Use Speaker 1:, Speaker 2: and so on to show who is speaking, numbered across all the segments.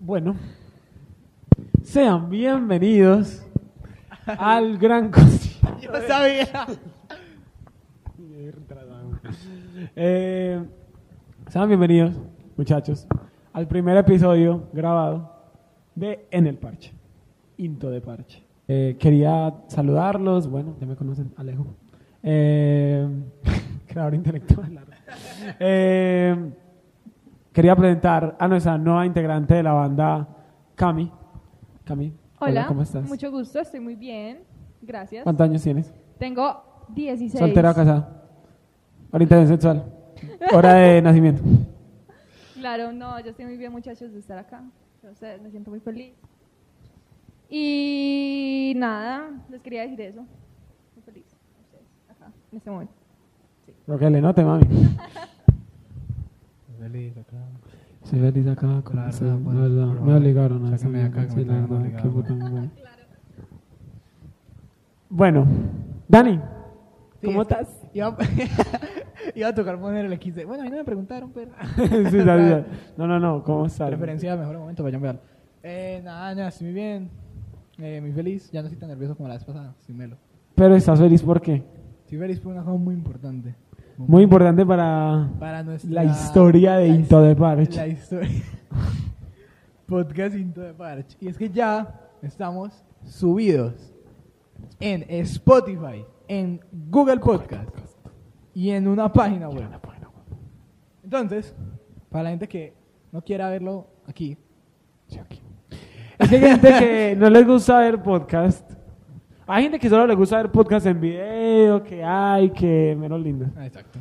Speaker 1: Bueno, sean bienvenidos al gran concierto.
Speaker 2: Yo sabía.
Speaker 1: Eh, sean bienvenidos, muchachos, al primer episodio grabado de En el Parche, Into de Parche. Eh, quería saludarlos, bueno, ya me conocen, Alejo. Eh, creador intelectual. Eh, quería presentar a nuestra nueva integrante de la banda, Cami. Cami,
Speaker 3: Hola,
Speaker 1: ¿cómo estás?
Speaker 3: mucho gusto, estoy muy bien, gracias.
Speaker 1: ¿Cuántos años tienes?
Speaker 3: Tengo 16.
Speaker 1: ¿Soltera o casada? Orientación sexual. Hora de nacimiento.
Speaker 3: Claro, no, yo estoy muy bien, muchachos, de estar acá. Me siento muy feliz. Y nada, les quería decir eso. Muy feliz con ustedes, acá, en este momento.
Speaker 1: Lo que le note, mami.
Speaker 2: Feliz acá.
Speaker 1: Soy feliz acá con
Speaker 2: La bueno,
Speaker 1: verdad. Me obligaron a
Speaker 2: de acá,
Speaker 1: sí, la verdad, qué puta
Speaker 2: bueno.
Speaker 1: Dani, ¿cómo
Speaker 2: Sí,
Speaker 1: estás?
Speaker 2: Iba, iba a tocar poner el XD. Bueno, a mí no me preguntaron, pero.
Speaker 1: Sí, Dani, no, no, no, ¿cómo estás?
Speaker 2: Referencia al mejor momento, vayan a ver. Eh, nada, nada, estoy muy bien. Eh, muy feliz. Ya no estoy tan nervioso como la vez pasada. Estoy melo.
Speaker 1: Pero estás feliz ¿por qué?
Speaker 2: Feliz por una cosa muy importante.
Speaker 1: Muy importante para
Speaker 2: Para nuestra.
Speaker 1: la historia de
Speaker 2: la
Speaker 1: Into de Parche.
Speaker 2: La historia. Podcast Into de Parche. Y es que ya estamos subidos en Spotify, en Google Podcast y en una página web. Entonces, para la gente que no quiera verlo aquí,
Speaker 1: Es que hay gente que no les gusta ver podcast. Hay gente que solo le gusta ver podcast en video, que hay, que menos lindo.
Speaker 2: ah, exacto.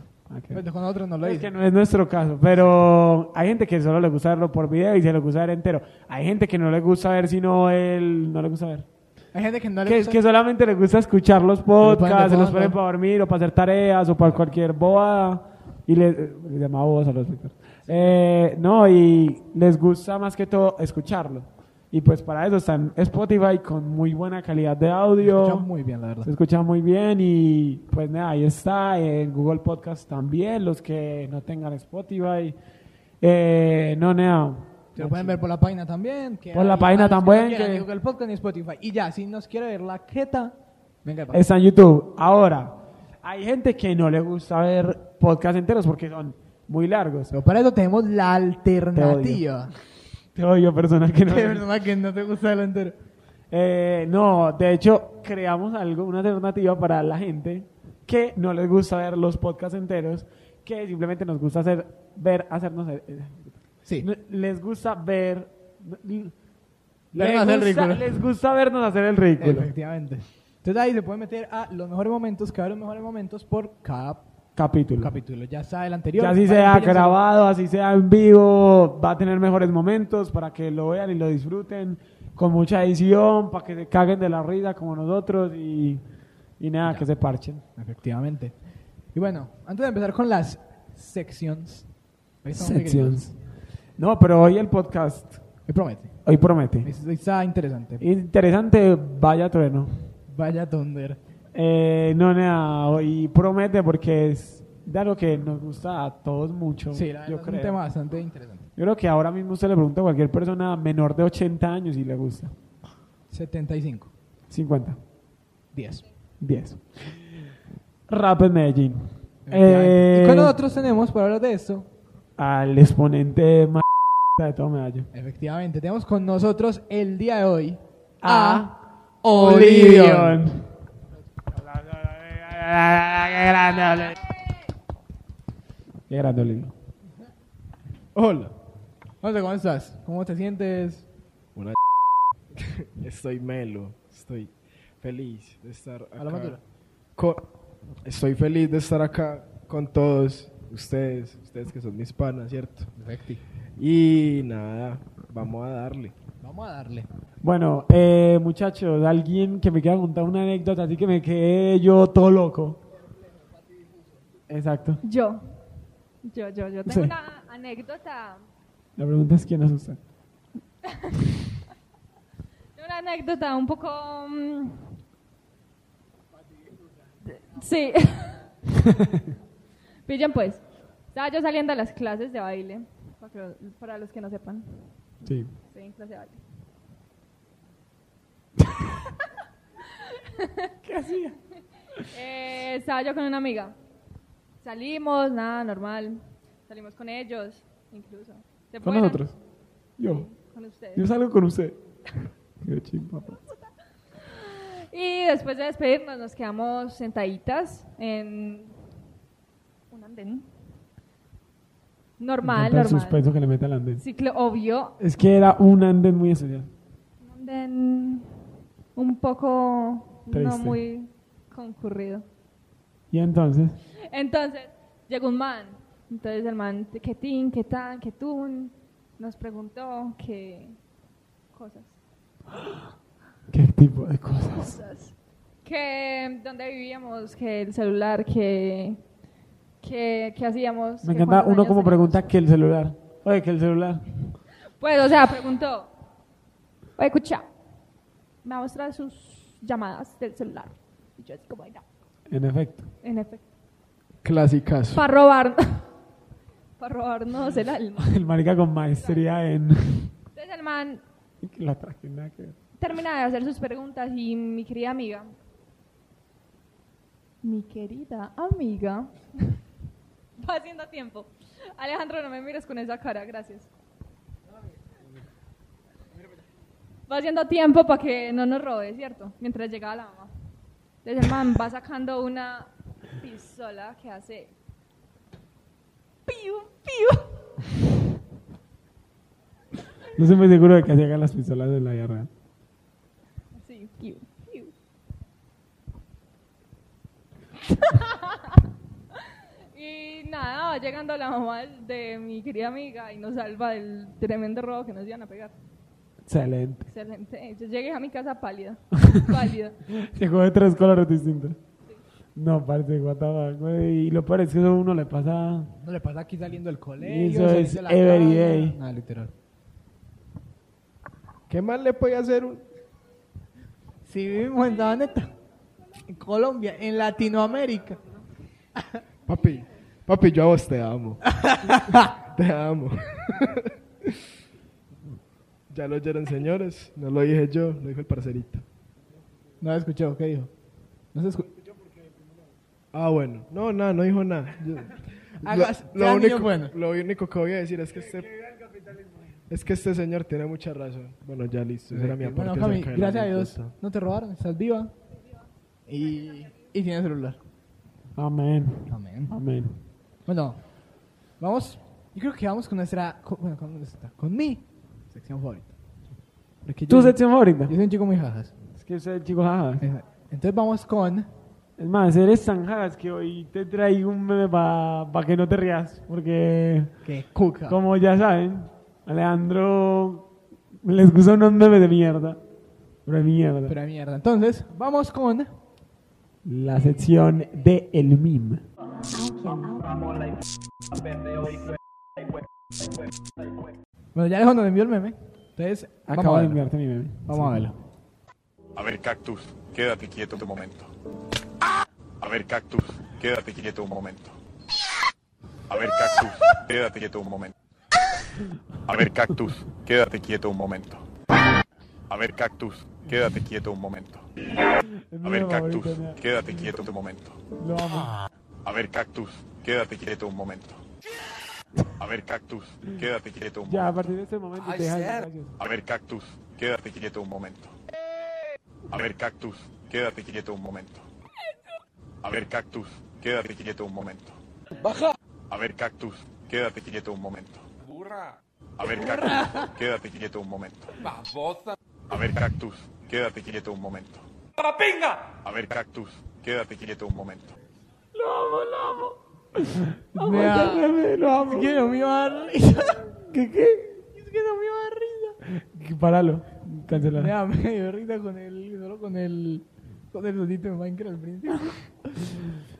Speaker 2: Con otros no lo
Speaker 1: Es que no es nuestro caso, pero hay gente que solo le gusta verlo por video y se le gusta ver entero. Hay gente que no le gusta ver sino él no le gusta ver.
Speaker 2: Hay gente que no le
Speaker 1: Que,
Speaker 2: gusta.
Speaker 1: que solamente le gusta escuchar los podcasts, se los ponen para dormir o para hacer tareas o para cualquier bobada. Y le, le llamaba a los. Eh, no, y les gusta más que todo escucharlo. Y pues para eso están Spotify con muy buena calidad de
Speaker 2: Se
Speaker 1: audio.
Speaker 2: escucha muy bien, la verdad.
Speaker 1: Se escucha muy bien y pues nada, ahí está, en Google Podcast también, los que no tengan Spotify. Eh, no, nada.
Speaker 2: Se lo pueden ver por la página también. que
Speaker 1: Por la página también, que-
Speaker 2: Google Podcast ni Spotify. Y ya, si nos quiere ver la jeta, venga.
Speaker 1: Está en YouTube. Ahora, hay gente que no le gusta ver podcasts enteros porque son muy largos.
Speaker 2: Pero para eso tenemos la alternativa.
Speaker 1: Te odio, persona que no.
Speaker 2: De verdad que no te gusta lo entero.
Speaker 1: Eh, no, de hecho, creamos algo, una alternativa para la gente que no les gusta ver los podcasts enteros, que simplemente nos gusta hacer, ver, hacernos. eh,
Speaker 2: Sí.
Speaker 1: No, Les gusta ver. Les
Speaker 2: hacer el
Speaker 1: gusta,
Speaker 2: ridículo.
Speaker 1: les gusta vernos hacer el ridículo.
Speaker 2: Efectivamente. Entonces ahí se puede meter a los mejores momentos, cada los mejores momentos por cada
Speaker 1: Capítulo.
Speaker 2: capítulo. Ya sea el anterior.
Speaker 1: Ya así sea grabado, así sea en vivo, va a tener mejores momentos para que lo vean y lo disfruten con mucha edición, para que se caguen de la risa como nosotros y, y nada,
Speaker 2: Ya.
Speaker 1: que se parchen.
Speaker 2: Efectivamente. Y bueno, antes de empezar con las muy
Speaker 1: Sections. No, pero hoy el podcast.
Speaker 2: Me promete.
Speaker 1: hoy promete.
Speaker 2: Hoy Está interesante.
Speaker 1: Interesante, vaya trueno.
Speaker 2: Vaya tonder.
Speaker 1: Eh, no, nada, hoy promete porque es de algo que nos gusta a todos mucho.
Speaker 2: Sí, la
Speaker 1: yo
Speaker 2: es un
Speaker 1: creo.
Speaker 2: tema bastante interesante.
Speaker 1: Yo creo que ahora mismo usted le pregunta a cualquier persona menor de 80 años y le gusta.
Speaker 2: 75.
Speaker 1: 50,
Speaker 2: 10.
Speaker 1: 10. Rap en Medellín. Eh,
Speaker 2: y con nosotros tenemos, para hablar de esto,
Speaker 1: al exponente más de todo Medallo.
Speaker 2: efectivamente, tenemos con nosotros el día de hoy
Speaker 1: A
Speaker 2: Olivion.
Speaker 1: Qué grande, Olivion. Qué grande, Olivion.
Speaker 2: Hola. José, ¿cómo estás? ¿Cómo te sientes?
Speaker 4: Una estoy melo, estoy feliz de estar
Speaker 2: A la
Speaker 4: acá.
Speaker 2: madura.
Speaker 4: con- estoy feliz de estar acá con todos ustedes, ustedes que son mis panas, ¿cierto? Y nada, vamos a darle.
Speaker 2: Vamos a darle.
Speaker 1: Bueno, eh, muchachos, alguien que me quiera contar una anécdota, así que me quedé yo todo loco. Exacto.
Speaker 3: Yo, yo, yo, yo tengo
Speaker 1: Sí.
Speaker 3: una anécdota,
Speaker 1: La pregunta es quién es usted.
Speaker 3: tengo una anécdota un poco... mm, Sí. Pillen pues. Estaba yo saliendo a las clases de baile, para, que- para los que no sepan.
Speaker 1: Sí. ¿Qué hacía?
Speaker 3: Eh, estaba yo con una amiga. Salimos, nada, normal. Salimos con ellos, incluso. Se
Speaker 1: ¿Con
Speaker 3: fueron.
Speaker 1: nosotros? Yo.
Speaker 3: Con ustedes.
Speaker 1: Yo salgo con usted. Qué chimpa.
Speaker 3: Y después de despedirnos, nos quedamos sentaditas en un andén. Normal,
Speaker 1: el
Speaker 3: normal.
Speaker 1: suspenso que le mete al andén.
Speaker 3: Ciclo, obvio.
Speaker 1: Es que era un andén muy especial.
Speaker 3: Un andén un poco no muy concurrido.
Speaker 1: Y entonces,
Speaker 3: Entonces, llegó un man. Entonces el man, qué tin, qué tan, qué tun, nos preguntó qué cosas.
Speaker 1: ¿qué tipo de cosas?
Speaker 3: cosas. Que dónde vivíamos, que el celular, que, que, que hacíamos.
Speaker 1: Me
Speaker 3: que
Speaker 1: encanta uno como pregunta que el celular. Oye, que el celular.
Speaker 3: Pues, o sea, preguntó. Oye, escucha, me va a mostrar sus llamadas del celular. Y yo así como, "Ay, no".
Speaker 1: En efecto.
Speaker 3: En efecto.
Speaker 4: Clásicazo.
Speaker 3: Para robar, para robarnos el alma.
Speaker 1: El marica con maestría en...
Speaker 3: Entonces el man
Speaker 1: La traje, nada que ver.
Speaker 3: termina de hacer sus preguntas y mi querida amiga, mi querida amiga, haciendo tiempo. Alejandro, no me mires con esa cara, gracias. Va haciendo tiempo para que no nos robe, ¿cierto? Mientras llegaba la mamá. Entonces el man va sacando una pistola que hace... ¡Piu, piu!
Speaker 1: No estoy muy seguro de que llegan las pistolas de la real.
Speaker 3: Sí, piu, piu. y nada, va llegando la mamá de mi querida amiga y nos salva del tremendo robo que nos iban a pegar.
Speaker 1: Excelente.
Speaker 3: Excelente. Yo llegué a mi casa pálida. pálida.
Speaker 1: Llegó de tres colores distintos. No, parece guatabaco, güey. Y lo peor es que eso a uno le pasa...
Speaker 2: No le pasa aquí saliendo del colegio.
Speaker 1: Eso
Speaker 2: saliendo
Speaker 1: es
Speaker 2: de la
Speaker 1: every
Speaker 2: casa.
Speaker 1: day.
Speaker 2: Ah, literal.
Speaker 4: ¿Qué más le puede hacer un...
Speaker 2: Si vivimos en Sabaneta, en Colombia, en Latinoamérica.
Speaker 4: Papi, papi, yo a vos te amo. te amo. ya lo oyeron, señores. No lo dije yo, lo dijo el parcerito.
Speaker 2: No lo escuché, ¿qué dijo? No se escuchó.
Speaker 4: Ah, bueno. No, nada, no dijo nada. Yo-
Speaker 2: Hagas-
Speaker 4: lo, único,
Speaker 2: bueno.
Speaker 4: lo único que voy a decir es que este... Es que este señor tiene mucha razón. Bueno, ya listo. Esa era mi aporte
Speaker 2: Bueno, Cami, gracias a Dios, no te robaron, estás viva. Y, y tienes celular.
Speaker 1: Amén.
Speaker 2: Amén.
Speaker 1: Amén.
Speaker 2: Bueno, vamos. Yo creo que vamos con nuestra. Con, bueno, con nuestra. Con mi sección favorita. Porque
Speaker 1: ¿Tu
Speaker 2: yo,
Speaker 1: sección favorita?
Speaker 2: Yo soy un chico muy jajas.
Speaker 1: Es que es el chico jajas.
Speaker 2: Entonces vamos con.
Speaker 1: Es más, eres tan jajas que hoy te traigo un meme para que no te rías. Porque,
Speaker 2: Que cuca.
Speaker 1: como ya saben, Alejandro les gusta unos memes de mierda. Pero de mierda.
Speaker 2: Pero de mierda. Entonces, vamos con.
Speaker 1: La sección de el meme.
Speaker 2: Bueno, ya Alejandro me envió el meme. Entonces,
Speaker 1: Acabo de enviarte mi meme.
Speaker 2: Vamos a verlo.
Speaker 5: A ver, Cactus, quédate quieto un momento. A ver, Cactus, quédate quieto un momento. A ver, Cactus, quédate quieto un momento. A ver, Cactus, quédate quieto un momento. A ver, Cactus, quédate quieto un momento.
Speaker 1: Es
Speaker 5: A ver, Cactus, quédate quieto un momento.
Speaker 1: Lo amo.
Speaker 5: A ver, Cactus, quédate quieto un momento. A ver, Cactus, quédate quieto un
Speaker 1: Ya, a
Speaker 5: momento.
Speaker 1: partir de este momento deja gracias.
Speaker 5: A ver, Cactus, quédate quieto un momento. A ver, Cactus, quédate quieto un momento. A ver, Cactus, quédate quieto un momento. Baja. A ver, Cactus, quédate quieto un momento. A ver, Cactus, quédate quieto un momento. A ver, Cactus, quédate quieto un momento. A ver, Cactus, quédate quieto un momento.
Speaker 1: Amo ese meme, lo amo.
Speaker 2: Es que no me iba a dar risa.
Speaker 1: ¿Qué qué?
Speaker 2: Es que no me iba a dar risa.
Speaker 1: Páralo. Cancela.
Speaker 2: Mira, me dio risa con el. Solo con el. Con el sonito de Minecraft al principio.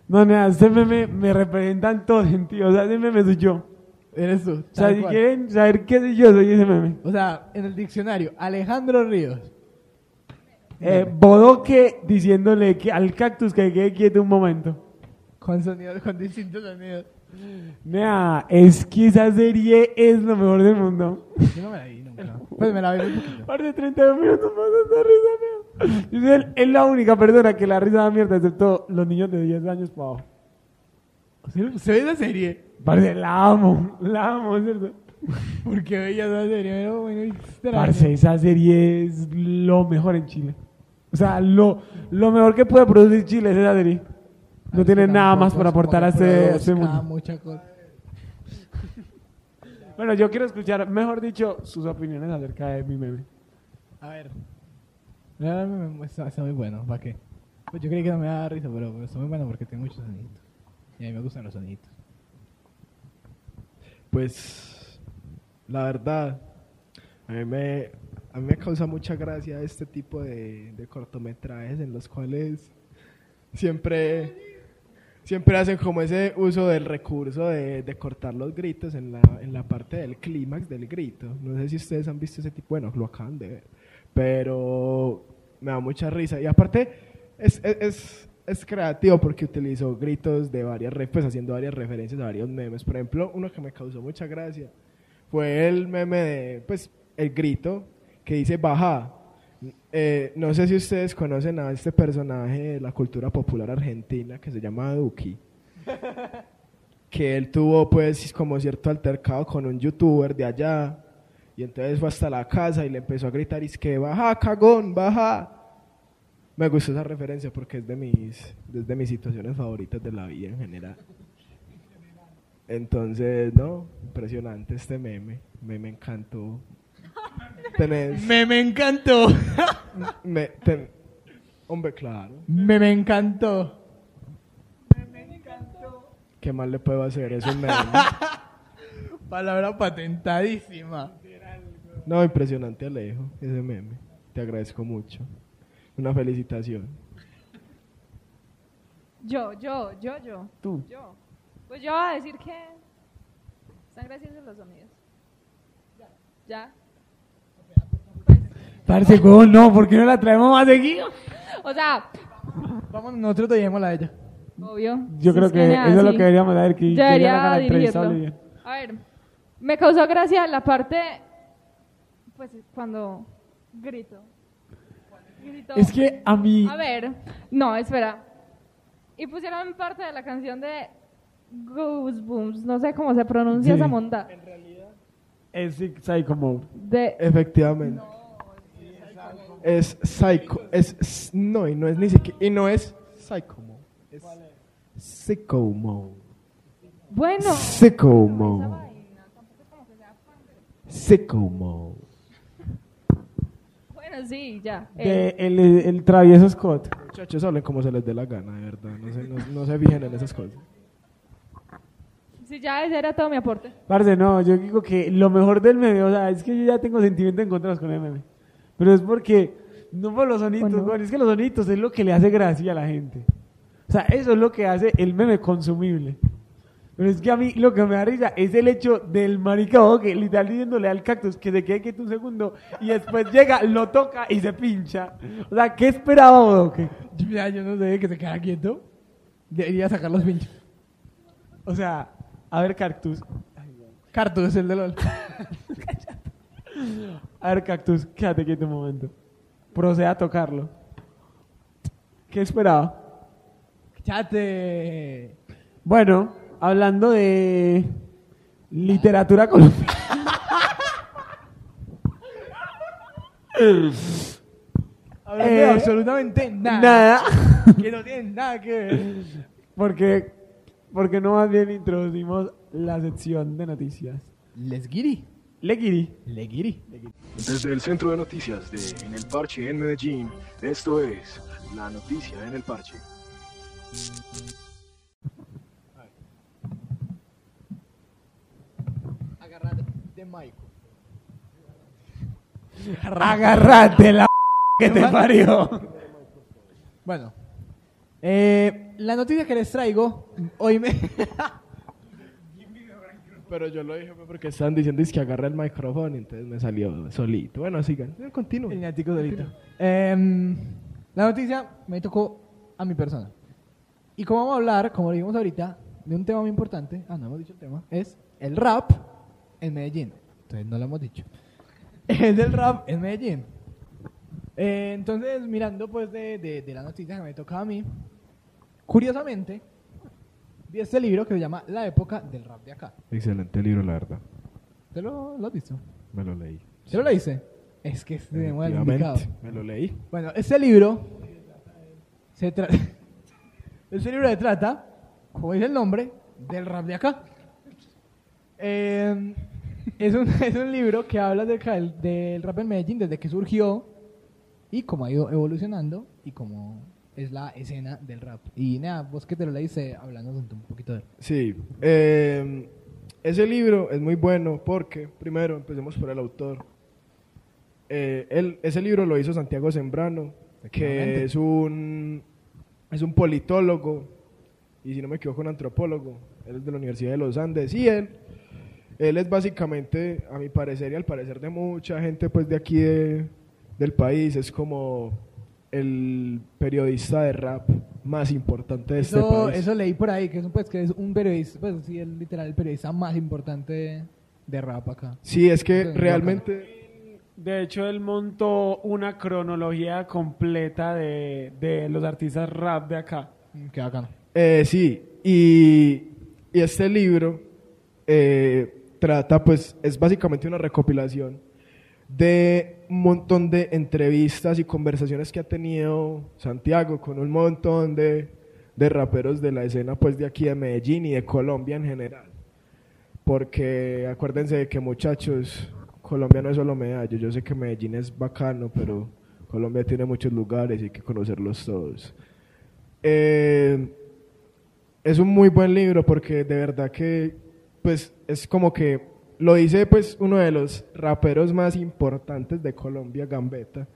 Speaker 1: No, nada, este meme me representa en todo sentido. O sea, ese meme soy yo.
Speaker 2: Eres tú.
Speaker 1: O sea, si
Speaker 2: cual.
Speaker 1: quieren saber qué soy yo, soy ese meme.
Speaker 2: O sea, en el diccionario, Alejandro Ríos.
Speaker 1: Eh, Bodoque diciéndole que al cactus que quede quieto un momento.
Speaker 2: Con sonidos, con distintos sonidos.
Speaker 1: Nea, es que esa serie es lo mejor del mundo.
Speaker 2: Yo no me la vi nunca. Pues me la vi un poquito.
Speaker 1: Par de 32 minutos más de risa, nea. Yo soy el- es la única persona que la risa da mierda, excepto los niños de 10 años para abajo.
Speaker 2: ¿Se ve esa serie?
Speaker 1: Parce, la amo, la amo, ¿cierto?
Speaker 2: ¿Por qué veía esa serie? Pero bueno.
Speaker 1: Parce, esa serie es lo mejor en Chile. O sea, lo, lo mejor que puede producir Chile es esa serie. No tiene nada más para aportar a este, a este mundo.
Speaker 2: mucha cosa.
Speaker 1: Bueno, yo quiero escuchar, mejor dicho, sus opiniones acerca de mi meme.
Speaker 2: A ver. Está, muy bueno, ¿para qué? Pues yo creí que no me daba risa, pero, pero está muy bueno porque tiene muchos sonidos. Y a mí me gustan los soniditos.
Speaker 4: Pues, la verdad, a mí me, a mí me causa mucha gracia este tipo de, de cortometrajes en los cuales siempre, siempre hacen como ese uso del recurso de, de cortar los gritos en la, en la parte del clímax del grito. No sé si ustedes han visto ese tipo, bueno, lo acaban de ver, pero me da mucha risa. Y aparte, es, es, es, es creativo porque utilizó gritos de varias, pues haciendo varias referencias a varios memes. Por ejemplo, uno que me causó mucha gracia fue el meme de, pues, el grito que dice baja. Eh, no sé si ustedes conocen a este personaje de la cultura popular argentina que se llama Duki. que él tuvo pues como cierto altercado con un youtuber de allá y entonces fue hasta la casa y le empezó a gritar es que baja cagón, baja. Me gustó esa referencia porque es de mis, es de mis situaciones favoritas de la vida en general. Entonces, no, impresionante este meme, me, me encantó. Tenés,
Speaker 2: Me, me encantó.
Speaker 4: me, ten- hombre, claro,
Speaker 2: me, me encantó.
Speaker 4: ¿qué más le puedo hacer? Es un meme.
Speaker 2: Palabra patentadísima.
Speaker 4: No, impresionante Alejo, ese meme. Te agradezco mucho. Una felicitación.
Speaker 3: Yo, yo, yo, yo.
Speaker 1: Tú.
Speaker 3: Yo. Pues yo voy a decir que están graciosos los sonidos. ¿Ya?
Speaker 1: Parce, ¿cómo no? ¿Por qué no la traemos más seguido?
Speaker 3: O sea,
Speaker 2: Vamos, nosotros dejémosla a ella.
Speaker 3: obvio.
Speaker 1: Yo creo
Speaker 3: es
Speaker 1: que eso es lo que deberíamos hacer, que, que ella
Speaker 3: Debería
Speaker 1: haga la entrevista a
Speaker 3: dirigirlo.
Speaker 1: Olivia.
Speaker 3: A ver, me causó gracia la parte, pues cuando grito. Grito.
Speaker 1: Es que a mí...
Speaker 3: A ver, no, espera. Y pusieron parte de la canción de Goosebumps, no sé cómo se pronuncia
Speaker 1: Sí.
Speaker 3: esa monda.
Speaker 1: Es Psycho Mode.
Speaker 3: De,
Speaker 4: Efectivamente. Es psycho, es no y no es ni siquiera y no es psycho mode. Es sicko mode.
Speaker 3: bueno,
Speaker 4: Sicko mode. Sicko mode.
Speaker 3: bueno, sí, ya.
Speaker 1: De
Speaker 3: eh,
Speaker 1: el, el travieso Scott.
Speaker 4: Muchachos, hablen como se les dé la gana, de verdad. No se, no, no se fijen en esas cosas.
Speaker 3: sí, ya ese era todo mi aporte.
Speaker 1: Parce, no, yo digo que lo mejor del meme, o sea, es que yo ya tengo sentimientos encontrados con el meme. Pero es porque, no por los sonitos,
Speaker 3: Bueno.
Speaker 1: es que los sonitos es lo que le hace gracia a la gente. O sea, eso es lo que hace el meme consumible. Pero es que a mí lo que me da risa es el hecho del marica bobo que literal diciéndole al cactus que se quede quieto un segundo y después llega, lo toca y se pincha. O sea, ¿qué esperaba Bodoque?
Speaker 2: Mira, yo no sé que se queda quieto. Debería sacar los pinchos.
Speaker 1: O sea, a ver, cactus.
Speaker 2: Cartus, el de LOL.
Speaker 1: A ver, cactus, quédate quieto un momento. Proceda a tocarlo. ¿Qué esperaba?
Speaker 2: Chate.
Speaker 1: Bueno, hablando de literatura colombiana.
Speaker 2: Hablando
Speaker 1: Eh,
Speaker 2: absolutamente nada.
Speaker 1: Nada.
Speaker 2: Que no tiene nada que ver.
Speaker 1: Porque, porque no más bien introducimos la sección de noticias.
Speaker 2: Lesguiri.
Speaker 1: Leguiri.
Speaker 2: Legiri.
Speaker 6: Desde el Centro de Noticias de En el Parche en Medellín, esto es La Noticia en el Parche.
Speaker 2: Agarrate de Michael.
Speaker 1: Agárrate la que te parió.
Speaker 2: Bueno. Eh, la noticia que les traigo hoy me...
Speaker 4: Pero yo lo dije fue porque estaban diciendo es que agarra el micrófono y entonces me salió solito. Bueno, sigan. Eh,
Speaker 2: El ñatico solito. Em, la noticia me tocó a mi persona. Y como vamos a hablar, como dijimos ahorita, de un tema muy importante, ah, no hemos dicho el tema, es el rap en Medellín. Entonces no lo hemos dicho. Es el rap en Medellín. Eh, entonces, mirando pues de, de, de la noticia que me toca a mí, curiosamente, vi este libro que se llama La época del rap de acá.
Speaker 4: Excelente libro, la verdad.
Speaker 2: ¿Te lo, lo has visto?
Speaker 4: Me lo leí.
Speaker 2: ¿Te lo leíste? Es que es de indicado.
Speaker 4: Efectivamente, me lo leí.
Speaker 2: Bueno, este libro se trata. este libro se trata, como dice el nombre, del rap de acá. Eh, es, un, es un libro que habla de, del, del rap en Medellín desde que surgió y cómo ha ido evolucionando y cómo es la escena del rap. Y nada, vos que te lo leíste, hablando un poquito de él.
Speaker 4: Sí. eh, ese libro es muy bueno porque, primero, empecemos por el autor. Eh, él- ese libro lo hizo Santiago Sembrano, que es un, es un politólogo y, si no me equivoco, un antropólogo. Él es de la Universidad de los Andes y él, él es básicamente, a mi parecer y al parecer de mucha gente pues de aquí de- del país, es como el periodista de rap más importante de este
Speaker 2: Eso,
Speaker 4: país.
Speaker 2: eso leí por ahí, que es, un, pues, que es un periodista, pues sí, el, literal, el periodista más importante de, rap acá.
Speaker 4: Sí, es que
Speaker 2: Sí,
Speaker 4: realmente...
Speaker 1: De hecho, él montó una cronología completa de, de los artistas rap de acá.
Speaker 2: Mm, Qué bacano.
Speaker 4: Eh, sí, y, y este libro eh, trata, pues, es básicamente una recopilación de un montón de entrevistas y conversaciones que ha tenido Santiago con un montón de, de raperos de la escena, pues, de aquí de Medellín y de Colombia en general. Porque acuérdense de que, muchachos, Colombia no es solo Medallo. Yo sé que Medellín es bacano, pero Colombia tiene muchos lugares y hay que conocerlos todos. Eh, es un muy buen libro porque de verdad que pues es como que lo dice pues uno de los raperos más importantes de Colombia, Gambetta,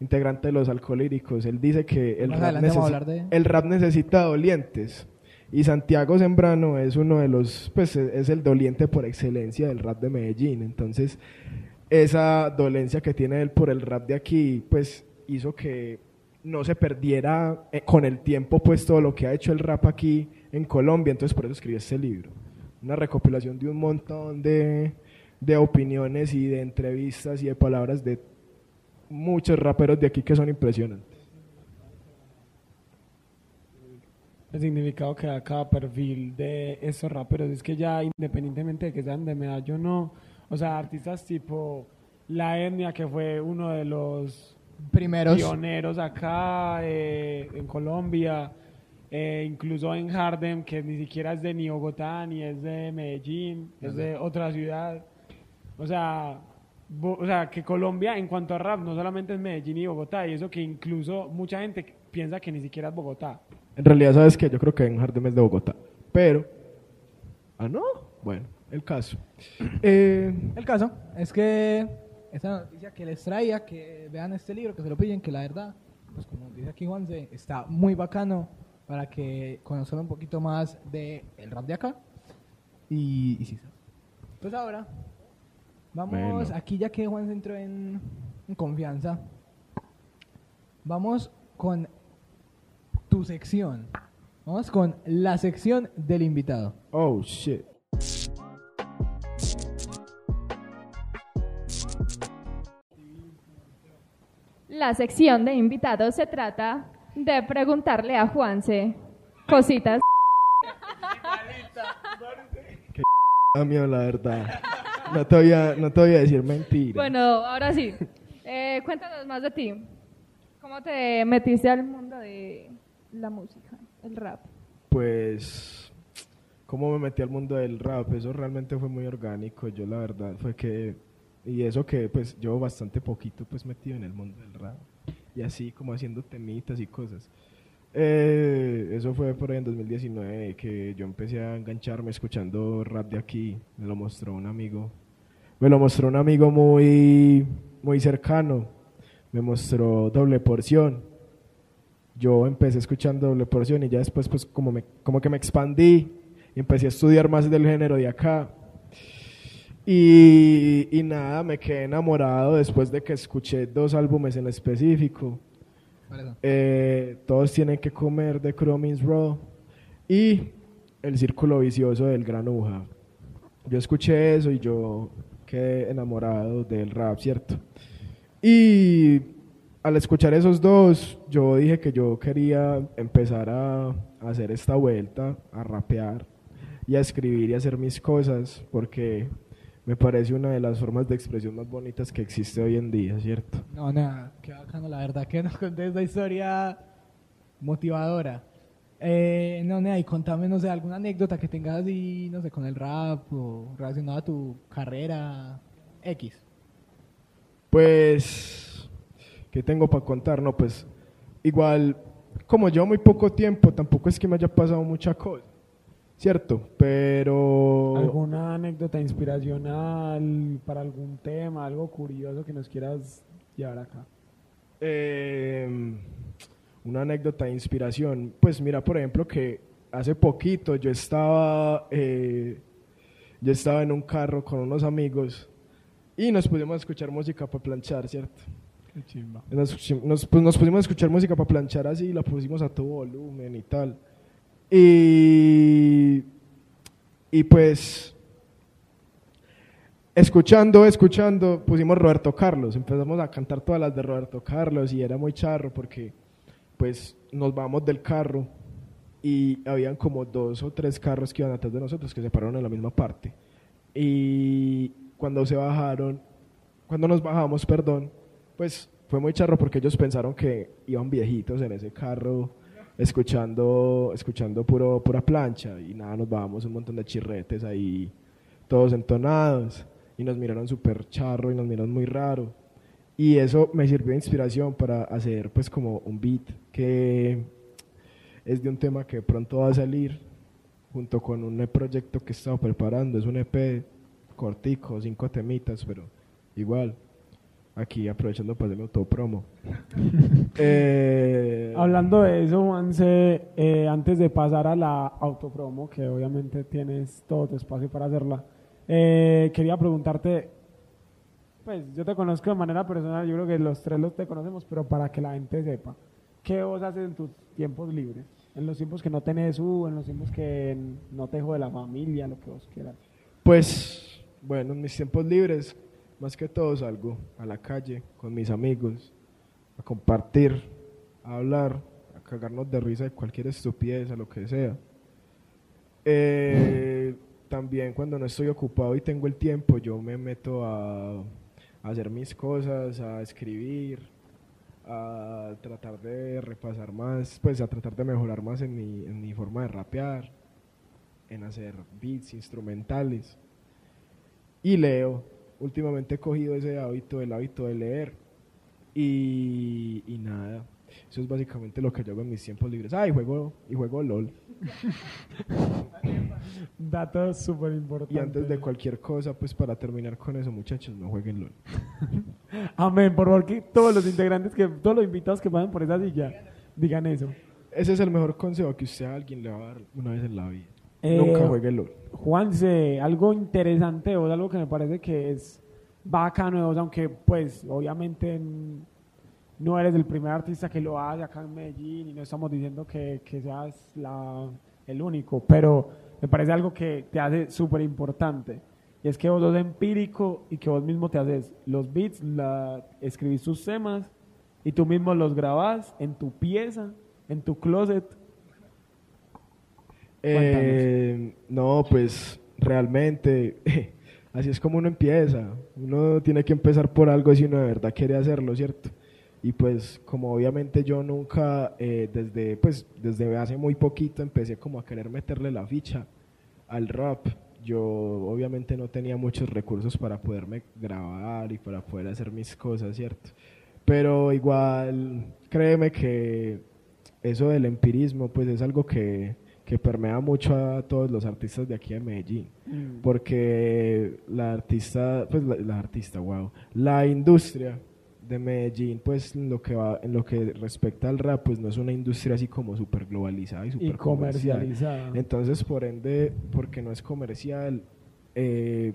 Speaker 4: integrante de los alcohólicos. Él dice que el rap, necesi-
Speaker 2: de-
Speaker 4: el rap necesita dolientes. Y Santiago Sembrano es uno de los, pues e- es el doliente por excelencia del rap de Medellín. Entonces, esa dolencia que tiene él por el rap de aquí, pues hizo que no se perdiera eh, con el tiempo pues todo lo que ha hecho el rap aquí en Colombia. Entonces, por eso escribí este libro. Una recopilación de un montón de, de opiniones y de entrevistas y de palabras de muchos raperos de aquí que son impresionantes.
Speaker 1: El significado que da cada perfil de estos raperos es que ya independientemente de que sean de Medallo o no, o sea, artistas tipo La Etnia, que fue uno de los
Speaker 2: Primeros.
Speaker 1: pioneros acá eh, en Colombia, eh, incluso en Harlem, que ni siquiera es de ni Bogotá ni es de Medellín, es de otra ciudad. O sea, bo- o sea, que Colombia en cuanto a rap no solamente es Medellín y Bogotá, y eso que incluso mucha gente piensa que ni siquiera es Bogotá.
Speaker 4: En realidad, ¿sabes que Yo creo que en Jardín es de Bogotá. Pero... Ah, ¿no? Bueno, el caso. Eh,
Speaker 2: El caso es que esta noticia que les traía, que vean este libro, que se lo pillen, que la verdad, pues como dice aquí Juanse, está muy bacano para que conozcan un poquito más de el rap de acá. Y, y sí, pues ahora, vamos,
Speaker 4: Bueno.
Speaker 2: aquí ya que Juan se entró en, en confianza, vamos con tu sección. Vamos con la sección del invitado.
Speaker 4: oh, shit.
Speaker 3: La sección de invitados se trata de preguntarle a Juanse cositas.
Speaker 4: Mío, la verdad. No te voy a, no te voy a decir mentira.
Speaker 3: Bueno, ahora sí. Eh, cuéntanos más de ti. ¿Cómo te metiste al mundo de la música, el rap?
Speaker 4: Pues, ¿cómo me metí al mundo del rap? Eso realmente fue muy orgánico. Yo la verdad fue que, y eso que pues llevo bastante poquito pues metido en el mundo del rap. Y así como haciendo temitas y cosas. Eh, eso fue por ahí en 2019 que yo empecé a engancharme escuchando rap de aquí. Me lo mostró un amigo. Me lo mostró un amigo muy, muy cercano. Me mostró doble porción yo empecé escuchando doble porción y ya después pues como, me, como que me expandí y empecé a estudiar más del género de acá. Y, y nada, me quedé enamorado después de que escuché dos álbumes en específico. Eh, todos tienen que comer de Chromins Raw y El Círculo Vicioso del Granuja. Yo escuché eso y yo quedé enamorado del rap, ¿cierto? Y al escuchar esos dos, yo dije que yo quería empezar a, a hacer esta vuelta, a rapear y a escribir y a hacer mis cosas, porque me parece una de las formas de expresión más bonitas que existe hoy en día, ¿cierto?
Speaker 2: No, nada, qué bacano, la verdad que nos conté esta historia motivadora. Eh, no, nada, y contame, no sé, alguna anécdota que tengas así, no sé, con el rap o relacionada a tu carrera X.
Speaker 4: Pues, ¿qué tengo para contar? No, pues, igual, como llevo muy poco tiempo, tampoco es que me haya pasado mucha cosa, ¿cierto? Pero...
Speaker 1: ¿Alguna anécdota inspiracional para algún tema, algo curioso que nos quieras llevar acá?
Speaker 4: Eh, una anécdota de inspiración. Pues mira, por ejemplo, que hace poquito yo estaba, eh, yo estaba en un carro con unos amigos y nos pusimos a escuchar música para planchar, ¿cierto?
Speaker 1: Qué chimba.
Speaker 4: Nos, nos, pues, nos pusimos a escuchar música para planchar así, la pusimos a todo volumen y tal. Y, y pues, escuchando, escuchando, pusimos Roberto Carlos, empezamos a cantar todas las de Roberto Carlos y era muy charro porque pues nos vamos del carro y habían como dos o tres carros que iban atrás de nosotros que se pararon en la misma parte. Y cuando se bajaron, cuando nos bajamos, perdón, pues fue muy charro porque ellos pensaron que iban viejitos en ese carro escuchando, escuchando puro, pura plancha y nada, nos bajamos un montón de chirretes ahí, todos entonados y nos miraron súper charro y nos miraron muy raro. Y eso me sirvió de inspiración para hacer pues como un beat que es de un tema que pronto va a salir junto con un proyecto que he estado preparando. Es un EP cortico, cinco temitas, pero igual. Aquí aprovechando para hacerme autopromo. eh,
Speaker 1: Hablando de eso, Juanse, eh, antes de pasar a la autopromo, que obviamente tienes todo tu espacio para hacerla, eh, quería preguntarte, pues yo te conozco de manera personal, yo creo que los tres los te conocemos, pero para que la gente sepa, ¿qué vos haces en tus tiempos libres? En los tiempos que no tenés U, en los tiempos que no te dejo de la familia, lo que vos quieras.
Speaker 4: Pues, bueno, en mis tiempos libres, más que todo salgo a la calle con mis amigos, a compartir, a hablar, a cagarnos de risa de cualquier estupidez, a lo que sea. Eh, también cuando no estoy ocupado y tengo el tiempo, yo me meto a, a hacer mis cosas, a escribir, a tratar de repasar más, pues a tratar de mejorar más en mi, en mi forma de rapear, en hacer beats instrumentales. Y leo. Últimamente he cogido ese hábito, el hábito de leer. Y, y nada. Eso es básicamente lo que yo hago en mis tiempos libres. Ah, y juego, y juego LOL.
Speaker 1: Datos súper importantes.
Speaker 4: Y antes de cualquier cosa, pues para terminar con eso, muchachos, no jueguen LOL.
Speaker 1: Amén, por favor, que todos los integrantes, que todos los invitados que pasen por esa silla, digan eso.
Speaker 4: Ese es el mejor consejo que usted a alguien le va a dar una vez en la vida.
Speaker 1: Eh,
Speaker 4: Nunca juegue LOL.
Speaker 1: Juanse, algo interesante o algo que me parece que es bacano aunque pues obviamente no eres el primer artista que lo hace acá en Medellín y no estamos diciendo que, que seas la, el único, pero me parece algo que te hace súper importante. Y es que vos sos empírico y que vos mismo te haces los beats, la, escribís tus temas y tú mismo los grabás en tu pieza, en tu closet.
Speaker 4: Eh, no, pues realmente así es como uno empieza. Uno tiene que empezar por algo si uno de verdad quiere hacerlo, ¿cierto? Y pues como obviamente yo nunca, eh, desde, pues, desde hace muy poquito empecé como a querer meterle la ficha al rap. Yo obviamente no tenía muchos recursos para poderme grabar y para poder hacer mis cosas, ¿cierto? Pero igual, créeme que eso del empirismo pues es algo que, que permea mucho a todos los artistas de aquí de Medellín. Porque la artista pues la, la artista wow la industria de Medellín pues en lo que va en lo que respecta al rap pues no es una industria así como súper globalizada y súper comercial.
Speaker 1: comercializada.
Speaker 4: entonces por ende porque no es comercial eh,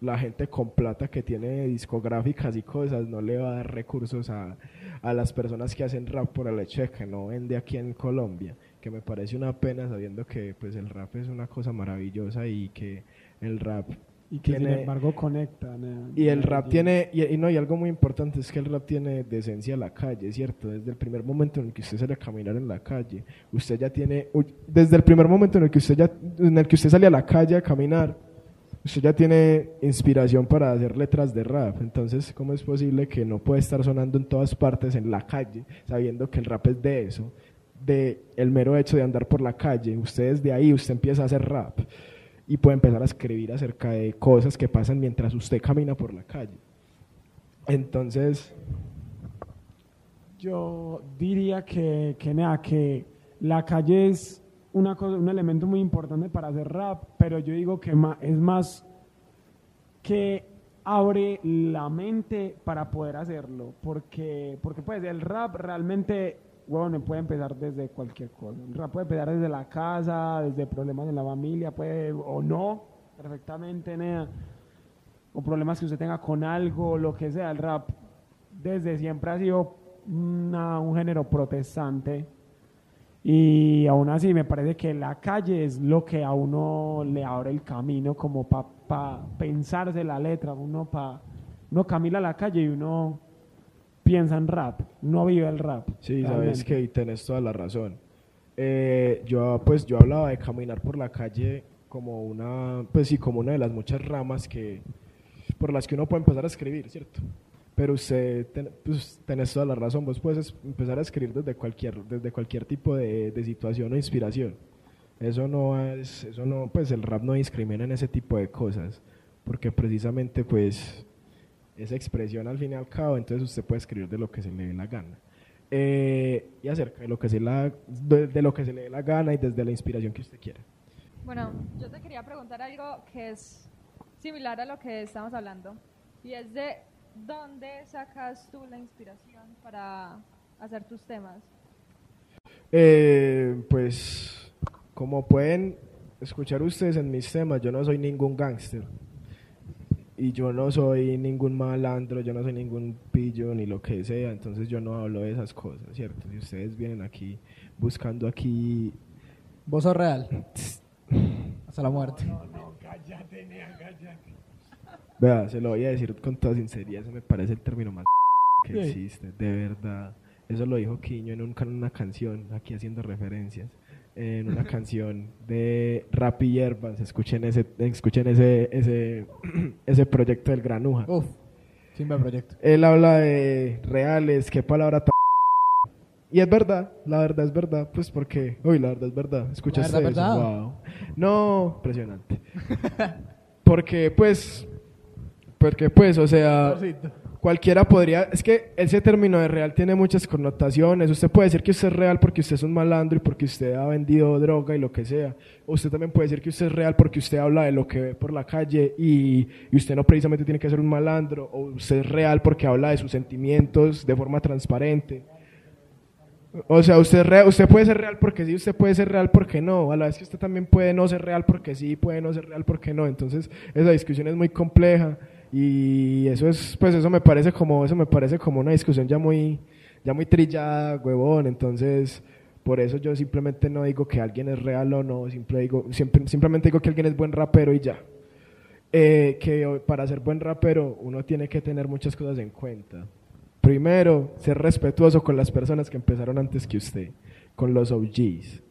Speaker 4: la gente con plata que tiene discográficas y cosas no le va a dar recursos a, a las personas que hacen rap por el hecho de que no vende aquí en Colombia que me parece una pena sabiendo que pues el rap es una cosa maravillosa y que el rap
Speaker 1: Y que sin embargo conecta.
Speaker 4: y el rap tiene, y, y no, y algo muy importante es que el rap tiene decencia a la calle, ¿cierto? Desde el primer momento en el que usted sale a caminar en la calle, usted ya tiene, desde el primer momento en el que usted ya, en el que usted sale a la calle a caminar, usted ya tiene inspiración para hacer letras de rap. Entonces, ¿cómo es posible que no puede estar sonando en todas partes en la calle, sabiendo que el rap es de eso? De el mero hecho de andar por la calle, usted desde ahí, usted empieza a hacer rap y puede empezar a escribir acerca de cosas que pasan mientras usted camina por la calle. Entonces,
Speaker 1: Yo diría que, que, nea, que la calle es una cosa, un elemento muy importante para hacer rap, pero yo digo que es más que abre la mente para poder hacerlo, porque, porque pues el rap realmente, bueno, puede empezar desde cualquier cosa. Puede empezar desde la casa, desde problemas en la familia, puede, o no, perfectamente, nea, o problemas que usted tenga con algo, lo que sea, el rap desde siempre ha sido una- un género protestante y aún así me parece que la calle es lo que a uno le abre el camino como para pensarse la letra, uno pa, uno camina a la calle y uno piensa en rap, no vive el rap.
Speaker 4: sí, sabes que tenés toda la razón. Eh, yo, pues, yo hablaba de caminar por la calle como una, pues sí, como una de las muchas ramas que, por las que uno puede empezar a escribir, ¿cierto? Pero usted, ten- pues, tenés toda la razón, vos puedes es- empezar a escribir desde cualquier, desde cualquier tipo de, de situación o inspiración. Eso no es, eso no, pues el rap no discrimina en ese tipo de cosas, porque precisamente pues esa expresión al fin y al cabo, entonces usted puede escribir de lo que se le dé la gana. Eh, y acerca de lo que se la, de, de lo que se le dé la gana y desde la inspiración que usted quiera.
Speaker 3: Bueno, yo te quería preguntar algo que es similar a lo que estamos hablando. Y es de dónde sacas tú la inspiración para hacer tus temas.
Speaker 4: Eh, pues, como pueden escuchar ustedes en mis temas, yo no soy ningún gángster. Y yo no soy ningún malandro, yo no soy ningún pillo ni lo que sea, entonces yo no hablo de esas cosas, ¿cierto? Si ustedes vienen aquí buscando aquí...
Speaker 2: Vos sos real. Hasta la muerte.
Speaker 4: Vea, se lo voy a decir con toda sinceridad, ese me parece el término más que existe, de verdad. Eso lo dijo Quiño en un- en una canción, aquí haciendo referencias, en una canción de Rap y Hierbas, escuchen ese, escuchen ese, ese, ese proyecto del Granuja.
Speaker 2: Uf. Simba proyecto.
Speaker 4: Él habla de reales, qué palabra tan... Y es verdad, la verdad es verdad, pues porque, uy, la verdad es verdad, escuchaste
Speaker 2: verdad,
Speaker 4: eso,
Speaker 2: verdad.
Speaker 4: wow. No, impresionante. porque pues, porque pues, o sea, cualquiera podría, es que ese término de real tiene muchas connotaciones. Usted puede decir que usted es real porque usted es un malandro y porque usted ha vendido droga y lo que sea. Usted también puede decir que usted es real porque usted habla de lo que ve por la calle y, y usted no precisamente tiene que ser un malandro. O usted es real porque habla de sus sentimientos de forma transparente. O sea, usted, es real- usted puede ser real porque sí, usted puede ser real porque no. A la vez que usted también puede no ser real porque sí, puede no ser real porque no. Entonces, esa discusión es muy compleja y eso es, pues eso me parece como, eso me parece como una discusión ya muy, ya muy trillada, huevón. Entonces, por eso yo simplemente no digo que alguien es real o no, simple digo, siempre, simplemente digo que alguien es buen rapero y ya. Eh, que para ser buen rapero uno tiene que tener muchas cosas en cuenta. Primero, ser respetuoso con las personas que empezaron antes que usted, con los OGs.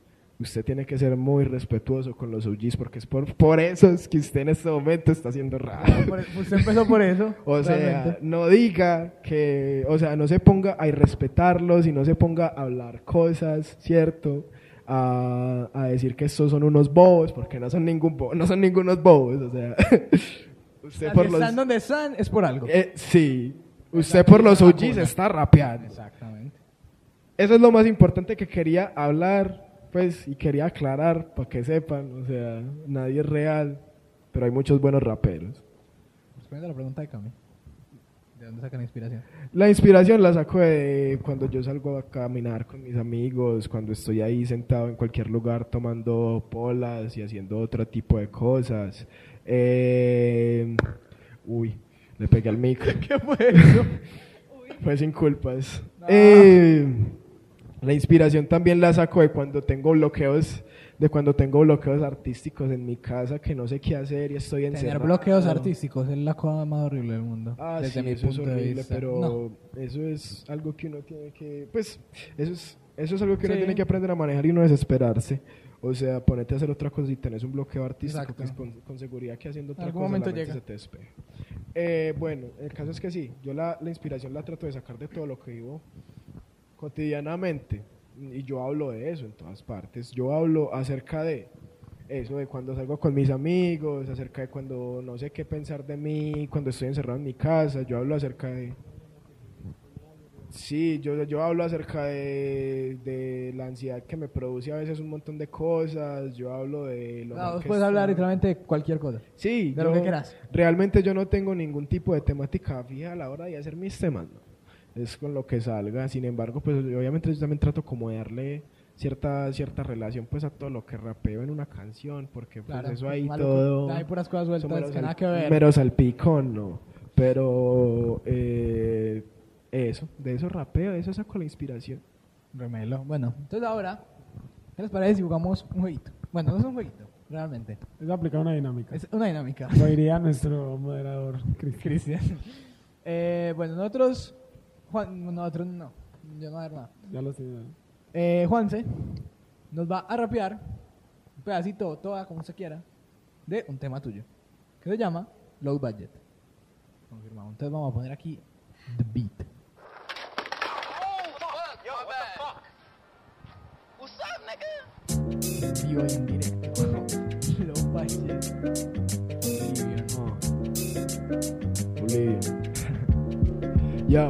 Speaker 4: Usted tiene que ser muy respetuoso con los OGs porque es por, por eso es que usted en este momento está haciendo rap.
Speaker 2: Por- Usted empezó por eso.
Speaker 4: O sea,
Speaker 2: realmente.
Speaker 4: no diga que, o sea, no se ponga a irrespetarlos y no se ponga a hablar cosas, ¿cierto? A, a decir que estos son unos bobos, porque no son ningún bo- no son ningunos bobos, o sea, usted por los
Speaker 2: están donde están es por algo.
Speaker 4: eh, sí, usted por los OGs está rapeando.
Speaker 2: Exactamente.
Speaker 4: Eso es lo más importante que quería hablar, pues, y quería aclarar para que sepan, o sea, nadie es real, pero hay muchos buenos raperos.
Speaker 2: Responde a la pregunta de Cami. ¿De dónde sacan la inspiración?
Speaker 4: La inspiración la saco de cuando yo salgo a caminar con mis amigos, cuando estoy ahí sentado en cualquier lugar tomando polas y haciendo otro tipo de cosas. Eh, uy, le pegué al micro.
Speaker 2: ¿Qué fue eso?
Speaker 4: Fue sin culpas. Eh, La inspiración también la saco de cuando tengo bloqueos, de cuando tengo bloqueos artísticos en mi casa que no sé qué hacer y estoy encerrado.
Speaker 2: Tener bloqueos artísticos es la cosa más horrible del mundo.
Speaker 4: Ah,
Speaker 2: desde
Speaker 4: sí,
Speaker 2: mi
Speaker 4: eso
Speaker 2: punto
Speaker 4: es
Speaker 2: de
Speaker 4: horrible,
Speaker 2: vista.
Speaker 4: pero
Speaker 2: No.
Speaker 4: eso es algo que uno tiene que, pues, eso es, eso es algo que uno
Speaker 2: Sí.
Speaker 4: tiene que aprender a manejar y no desesperarse. O sea, ponete a hacer otra cosa y tenés un bloqueo artístico, pues, con, con seguridad que haciendo otra
Speaker 2: algún
Speaker 4: cosa
Speaker 2: momento llega.
Speaker 4: se te despeja. Eh, bueno, el caso es que sí, yo la, la inspiración la trato de sacar de todo lo que vivo cotidianamente y yo hablo de eso en todas partes. Yo hablo acerca de eso, de cuando salgo con mis amigos, acerca de cuando no sé qué pensar de mí, cuando estoy encerrado en mi casa, yo hablo acerca de... Sí, yo, yo hablo acerca de, de la ansiedad que me produce a veces un montón de cosas, yo hablo de lo
Speaker 2: No, vos
Speaker 4: que
Speaker 2: puedes hablar literalmente de cualquier cosa.
Speaker 4: Sí,
Speaker 2: de lo que quieras.
Speaker 4: Realmente yo no tengo ningún tipo de temática fija a la hora de hacer mis temas, ¿no? Es con lo que salga. Sin embargo, pues obviamente yo también trato como de darle cierta cierta relación pues a todo lo que rapeo en una canción, porque pues
Speaker 2: Claro.
Speaker 4: eso ahí todo...
Speaker 2: Hay puras cosas sueltas
Speaker 4: mero
Speaker 2: que nada que ver.
Speaker 4: Mero salpicón, ¿no? Pero eh, eso, de eso rapeo, de eso saco la inspiración.
Speaker 2: Remelo. Bueno, entonces ahora, ¿qué les parece si jugamos un jueguito? Bueno, no es un jueguito, realmente.
Speaker 1: Es aplicar una dinámica.
Speaker 2: Es una dinámica.
Speaker 1: Lo diría nuestro moderador, Cristian.
Speaker 2: Cristian. Eh, bueno, nosotros. Juan, nosotros no. Yo no voy a ver nada.
Speaker 1: Ya lo estoy
Speaker 2: Eh, Juanse nos va a rapear un pedacito, toda, como usted quiera, de un tema tuyo. Que se llama Low Budget. Confirmado. Entonces vamos a poner aquí The Beat. Vivo en directo. Low Budget. Oblivion.
Speaker 4: Yo,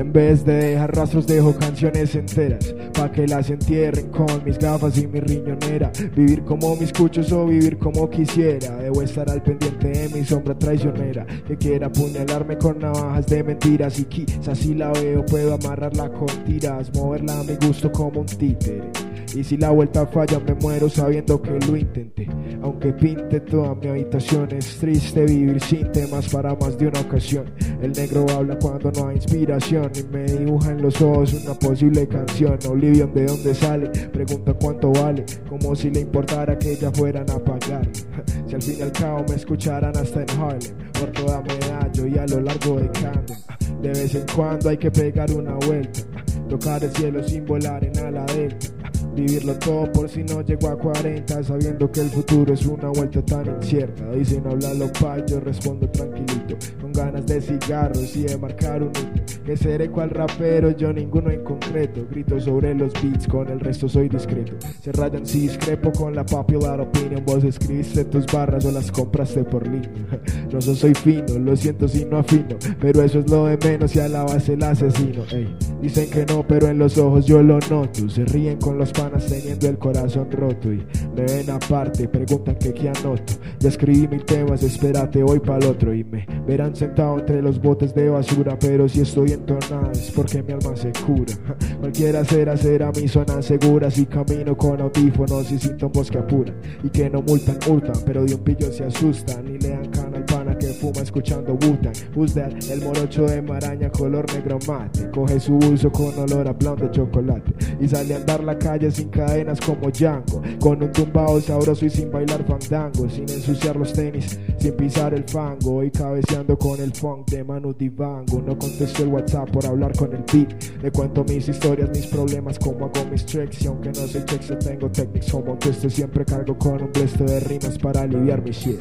Speaker 4: en vez de dejar rastros dejo canciones enteras Pa' que las entierren con mis gafas y mi riñonera. Vivir como mis cuchos o vivir como quisiera. Debo estar al pendiente de mi sombra traicionera Que quiera apuñalarme con navajas de mentiras. Y quizás si la veo puedo amarrarla con tiras Moverla a mi gusto como un títere y si la vuelta falla me muero sabiendo que lo intenté. Aunque pinte toda mi habitación Es triste vivir sin temas para más de una ocasión. El negro habla cuando no hay inspiración Y me dibuja en los ojos una posible canción. Oblivion de dónde sale, pregunta cuánto vale Como si le importara que ya fueran a pagar. Si al fin y al cabo me escucharan hasta en Harlem Por toda medallo y a lo largo de Camden. De vez en cuando hay que pegar una vuelta Tocar el cielo sin volar en ala delta Vivirlo todo por si no llego a 40 Sabiendo que el futuro es una vuelta tan incierta. Dicen háblalo pa' yo respondo tranquilito Con ganas de cigarros y de marcar un hito. Que seré cual rapero, yo ninguno en concreto. Grito sobre los beats, con el resto soy discreto. Se rayan si discrepo con la popular opinion Vos escribiste tus barras o las compraste por línea No so- soy fino, lo siento si no afino Pero eso es lo de menos si a la base el asesino. Ey, Dicen que no, pero en los ojos yo lo noto. Se ríen con los teniendo el corazón roto Y me ven aparte, preguntan que qué anoto. Ya escribí mil temas, espérate, voy pa'l otro Y me verán sentado entre los botes de basura Pero si estoy entonado es porque mi alma se cura. Cualquiera será, será mi zona segura Si camino con audífonos y síntomas que apuran Y que no multan, hurtan, pero de un pillo se asustan Y le dan fuma escuchando Butan Who's that? El morocho de maraña color negro mate. Coge su bolso con olor a plan de chocolate. Y sale a andar la calle sin cadenas como Django. Con un tumbao sabroso y sin bailar fandango. Sin ensuciar los tenis, sin pisar el fango. Y cabeceando con el funk de Manu Divango. No contesto el WhatsApp por hablar con el beat. Le cuento mis historias, mis problemas, como hago mis tricks. Y aunque no soy chex, yo tengo techniques como esto Siempre cargo con un blesto de rimas para aliviar mi shit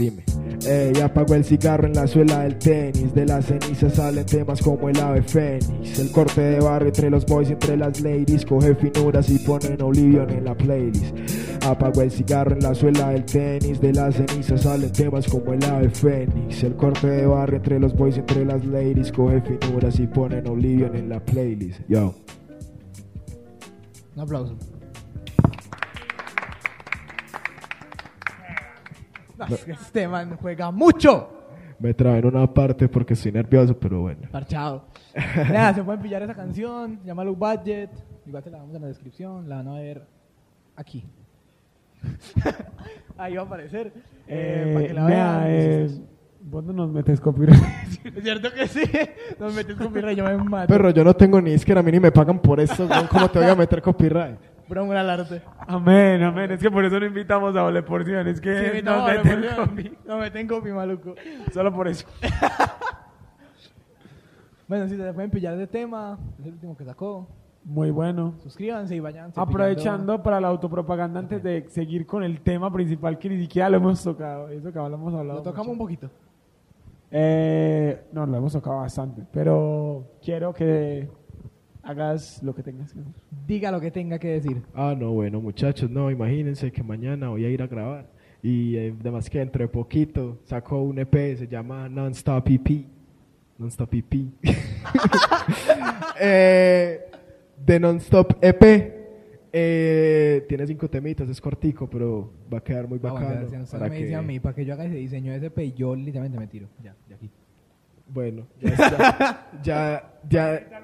Speaker 4: dime. Ey, apagó el cigarro en la suela del tenis. De las cenizas salen temas como el ave fénix. El corte de barrio entre los boys entre las ladies. Coge finuras y ponen Oblivion en la playlist. Apagó el cigarro en la suela del tenis. De las cenizas salen temas como el ave fénix. El corte de barrio entre los boys entre las ladies. Coge finuras y ponen Oblivion en la playlist. Yo.
Speaker 2: Un aplauso. Es este man juega mucho.
Speaker 4: Me traen una parte porque estoy nervioso, pero bueno.
Speaker 2: Parchado. Nada, se pueden pillar esa canción, se llama Low Budget. Igual te la damos en la descripción, la van a ver aquí. Ahí va a aparecer. eh, para que la vean.
Speaker 1: eh, Vos no nos metes copyright.
Speaker 2: ¿Es cierto que sí? Nos metes copyright, yo me mato.
Speaker 4: Perro, yo no tengo ni que a mí ni me pagan por eso. ¿Cómo te voy a meter copyright?
Speaker 2: Por amor al arte.
Speaker 1: amén, amén. Es que por eso no invitamos a doble porción. Es que
Speaker 2: Sí,
Speaker 1: nos
Speaker 2: no,
Speaker 1: meten
Speaker 2: no,
Speaker 1: copy.
Speaker 2: no, me meten copy, maluco.
Speaker 1: Solo por eso.
Speaker 2: Bueno, si se pueden pillar de tema, es el último que sacó.
Speaker 1: Muy bueno.
Speaker 2: Suscríbanse y vayan.
Speaker 1: Aprovechando para la autopropaganda antes de seguir con el tema principal que ni siquiera lo hemos tocado. Eso que hablamos hablado.
Speaker 2: Lo tocamos un poquito.
Speaker 1: Eh, no, lo hemos tocado bastante. Pero quiero que hagas lo que tengas que hacer.
Speaker 2: Diga lo que tenga que decir.
Speaker 4: Ah, no, bueno, muchachos, no, imagínense que mañana voy a ir a grabar. Y eh, además que dentro de poquito sacó un EP, se llama Non-Stop EP. Non-Stop EP. eh, de Non-Stop EP. Eh, tiene cinco temitas, es cortico, pero va a quedar muy
Speaker 2: Ah,
Speaker 4: bacano.
Speaker 2: gracias.
Speaker 4: para
Speaker 2: me dice a
Speaker 4: que-
Speaker 2: mí, para que yo haga ese diseño de SP y yo literalmente me tiro. Ya, de aquí.
Speaker 4: Bueno, ya, ya, ya, ya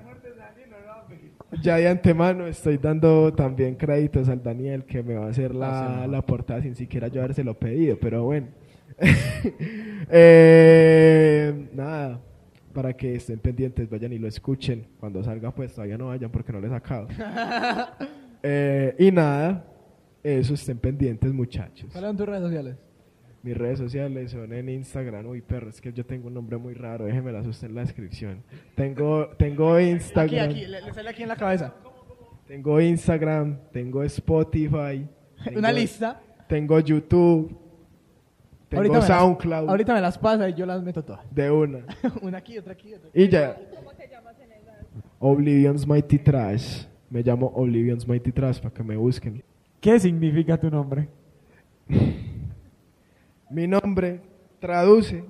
Speaker 4: de antemano estoy dando también créditos al Daniel que me va a hacer la, la portada sin siquiera yo habérselo pedido, pero bueno. Eh, nada, para que estén pendientes, vayan y lo escuchen. Cuando salga, pues todavía no vayan porque no les he sacado. Eh, y nada, eso estén pendientes, muchachos.
Speaker 2: ¿Cuáles son tus redes sociales?
Speaker 4: Mis redes sociales son en Instagram. Uy, perro, es que yo tengo un nombre muy raro. Déjeme la usted en la descripción. Tengo, tengo
Speaker 2: Aquí,
Speaker 4: Instagram.
Speaker 2: aquí, le, le sale aquí en la cabeza.
Speaker 4: Tengo Instagram. Tengo Spotify. tengo-
Speaker 2: Una lista.
Speaker 4: Tengo YouTube. Tengo
Speaker 2: Ahorita me las-
Speaker 4: SoundCloud.
Speaker 2: ahorita me las pasa y yo las meto todas.
Speaker 4: De una.
Speaker 2: una aquí, otra aquí, otra aquí.
Speaker 4: Y ya. Oblivion's Mighty Trash. Me llamo Oblivion's Mighty Trash para que me busquen.
Speaker 1: ¿Qué significa tu nombre?
Speaker 4: Mi nombre traduce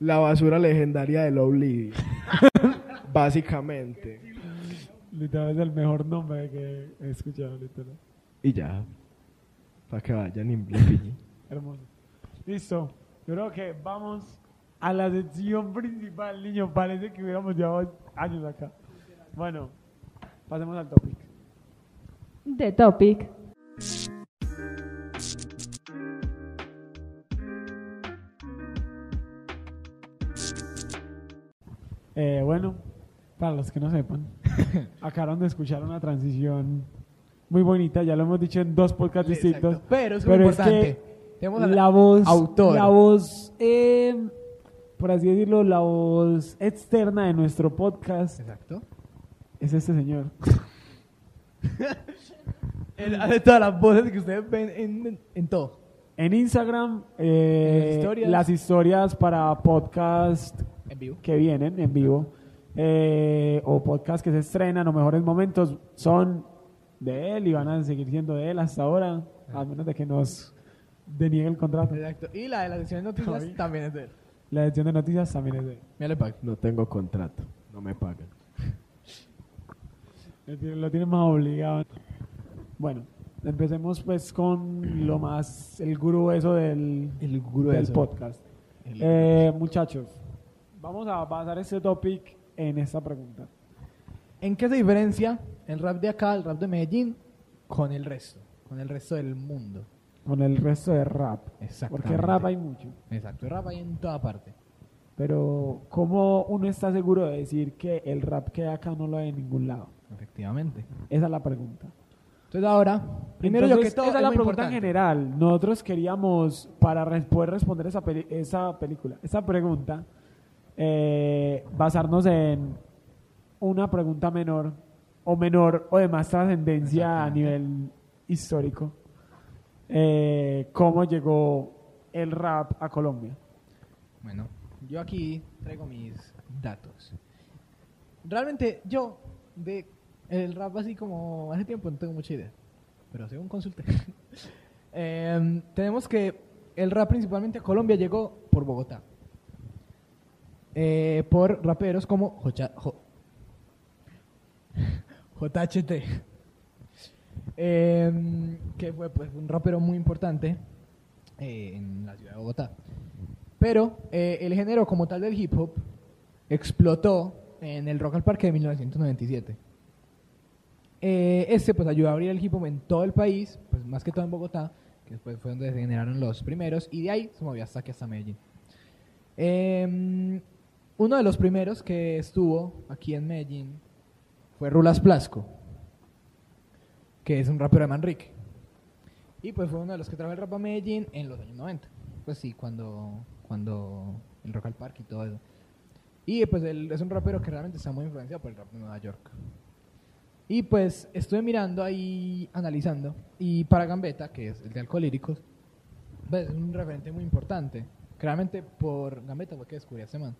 Speaker 4: la basura legendaria del Oblivion. Básicamente.
Speaker 1: Literal es el mejor nombre que he escuchado, literal.
Speaker 4: Y ya. Para que vayan y.
Speaker 1: Hermoso. Listo. Yo creo que vamos a la sección principal, niño. Parece que hubiéramos llevado años acá. Bueno, pasemos al topic.
Speaker 3: The topic.
Speaker 1: Eh, bueno, para los que no sepan, acabaron de escuchar una transición muy bonita. Ya lo hemos dicho en dos podcasts distintos.
Speaker 2: Exacto. Pero es muy
Speaker 1: Pero
Speaker 2: importante.
Speaker 1: que
Speaker 2: Tenemos
Speaker 1: la voz,
Speaker 2: autor.
Speaker 1: la voz, eh, por así decirlo, la voz externa de nuestro podcast
Speaker 2: Exacto.
Speaker 1: es este señor.
Speaker 2: Él hace todas las voces que ustedes ven en, en todo.
Speaker 1: En Instagram, eh,
Speaker 2: En las historias.
Speaker 1: las historias para podcast
Speaker 2: En vivo.
Speaker 1: que vienen en vivo eh, o podcast que se estrenan o mejores momentos son de él y van a seguir siendo de él hasta ahora, a menos de que nos deniegue el contrato.
Speaker 2: Exacto. Y la de la sección de noticias
Speaker 1: Ay.
Speaker 2: también es de él.
Speaker 1: La edición de noticias también es de él.
Speaker 2: Mira le pago.
Speaker 4: No tengo contrato. No me pagan.
Speaker 1: Lo tiene- Lo tiene más obligado. Bueno, empecemos pues con lo más, el grueso del,
Speaker 2: El
Speaker 1: del podcast. Eh, muchachos, vamos a basar este topic en esta pregunta.
Speaker 2: ¿En qué se diferencia el rap de acá, el rap de Medellín, con el resto? Con el resto del mundo.
Speaker 1: Con el resto de rap.
Speaker 2: Exactamente.
Speaker 1: Porque rap hay mucho.
Speaker 2: Exacto. Rap hay en toda parte.
Speaker 1: Pero, ¿cómo uno está seguro de decir que el rap que hay acá no lo hay en ningún lado?
Speaker 2: Efectivamente.
Speaker 1: Esa es la pregunta.
Speaker 2: Entonces ahora, primero yo
Speaker 1: Entonces,
Speaker 2: que todo,
Speaker 1: esa es la pregunta en
Speaker 2: importante.
Speaker 1: general. Nosotros queríamos, para poder responder esa, peli- esa película, esa pregunta, eh, basarnos en una pregunta menor, o menor, o de más trascendencia a nivel histórico. Eh, ¿Cómo llegó el rap a Colombia?
Speaker 2: Bueno, yo aquí traigo mis datos. Realmente yo de el rap así como hace tiempo no tengo mucha idea, pero según consulté. Em, tenemos que el rap principalmente a Colombia llegó por Bogotá. Eh, por raperos como Jocha- Jo- JHT. Em, que fue pues, un rapero muy importante eh, en la ciudad de Bogotá. Pero eh, el género como tal del hip hop explotó en el Rock al Parque de 1997. Eh, este pues ayudó a abrir el hip hop en todo el país, pues más que todo en Bogotá, que después fue donde se generaron los primeros, y de ahí se movió hasta aquí, hasta Medellín. Em, uno de los primeros que estuvo aquí en Medellín fue Rulas Plasco, que es un rapero de Manrique. Y pues fue uno de los que trajo el rap a Medellín en los años 90. Pues sí, cuando, cuando el Rock al Parque y todo eso. Y pues él es un rapero que realmente está muy influenciado por el rap de Nueva York. Y pues estuve mirando ahí, analizando, y para Gambetta, que es el de Alcohólíricos, pues es un referente muy importante. Claramente por Gambetta fue que descubrí a este man.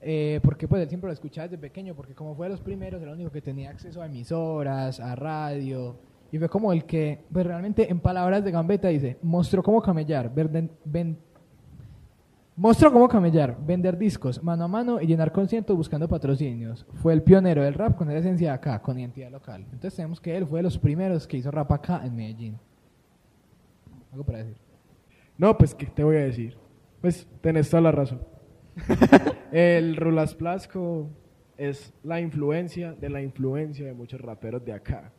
Speaker 2: Eh, porque pues él siempre lo escuchaba desde pequeño, porque como fue de los primeros, era el único que tenía acceso a emisoras, a radio, y fue como el que, pues realmente en palabras de Gambetta dice, mostró cómo camellar, verden- ven- mostró cómo camellar, vender discos mano a mano y llenar conciertos buscando patrocinios. Fue el pionero del rap con la esencia de acá, con identidad local. Entonces tenemos que él fue de los primeros que hizo rap acá en Medellín. Algo para decir.
Speaker 4: No, pues, ¿qué te voy a decir? Pues, tenés toda la razón. el Rulas Plasco es la influencia de la influencia de muchos raperos de acá.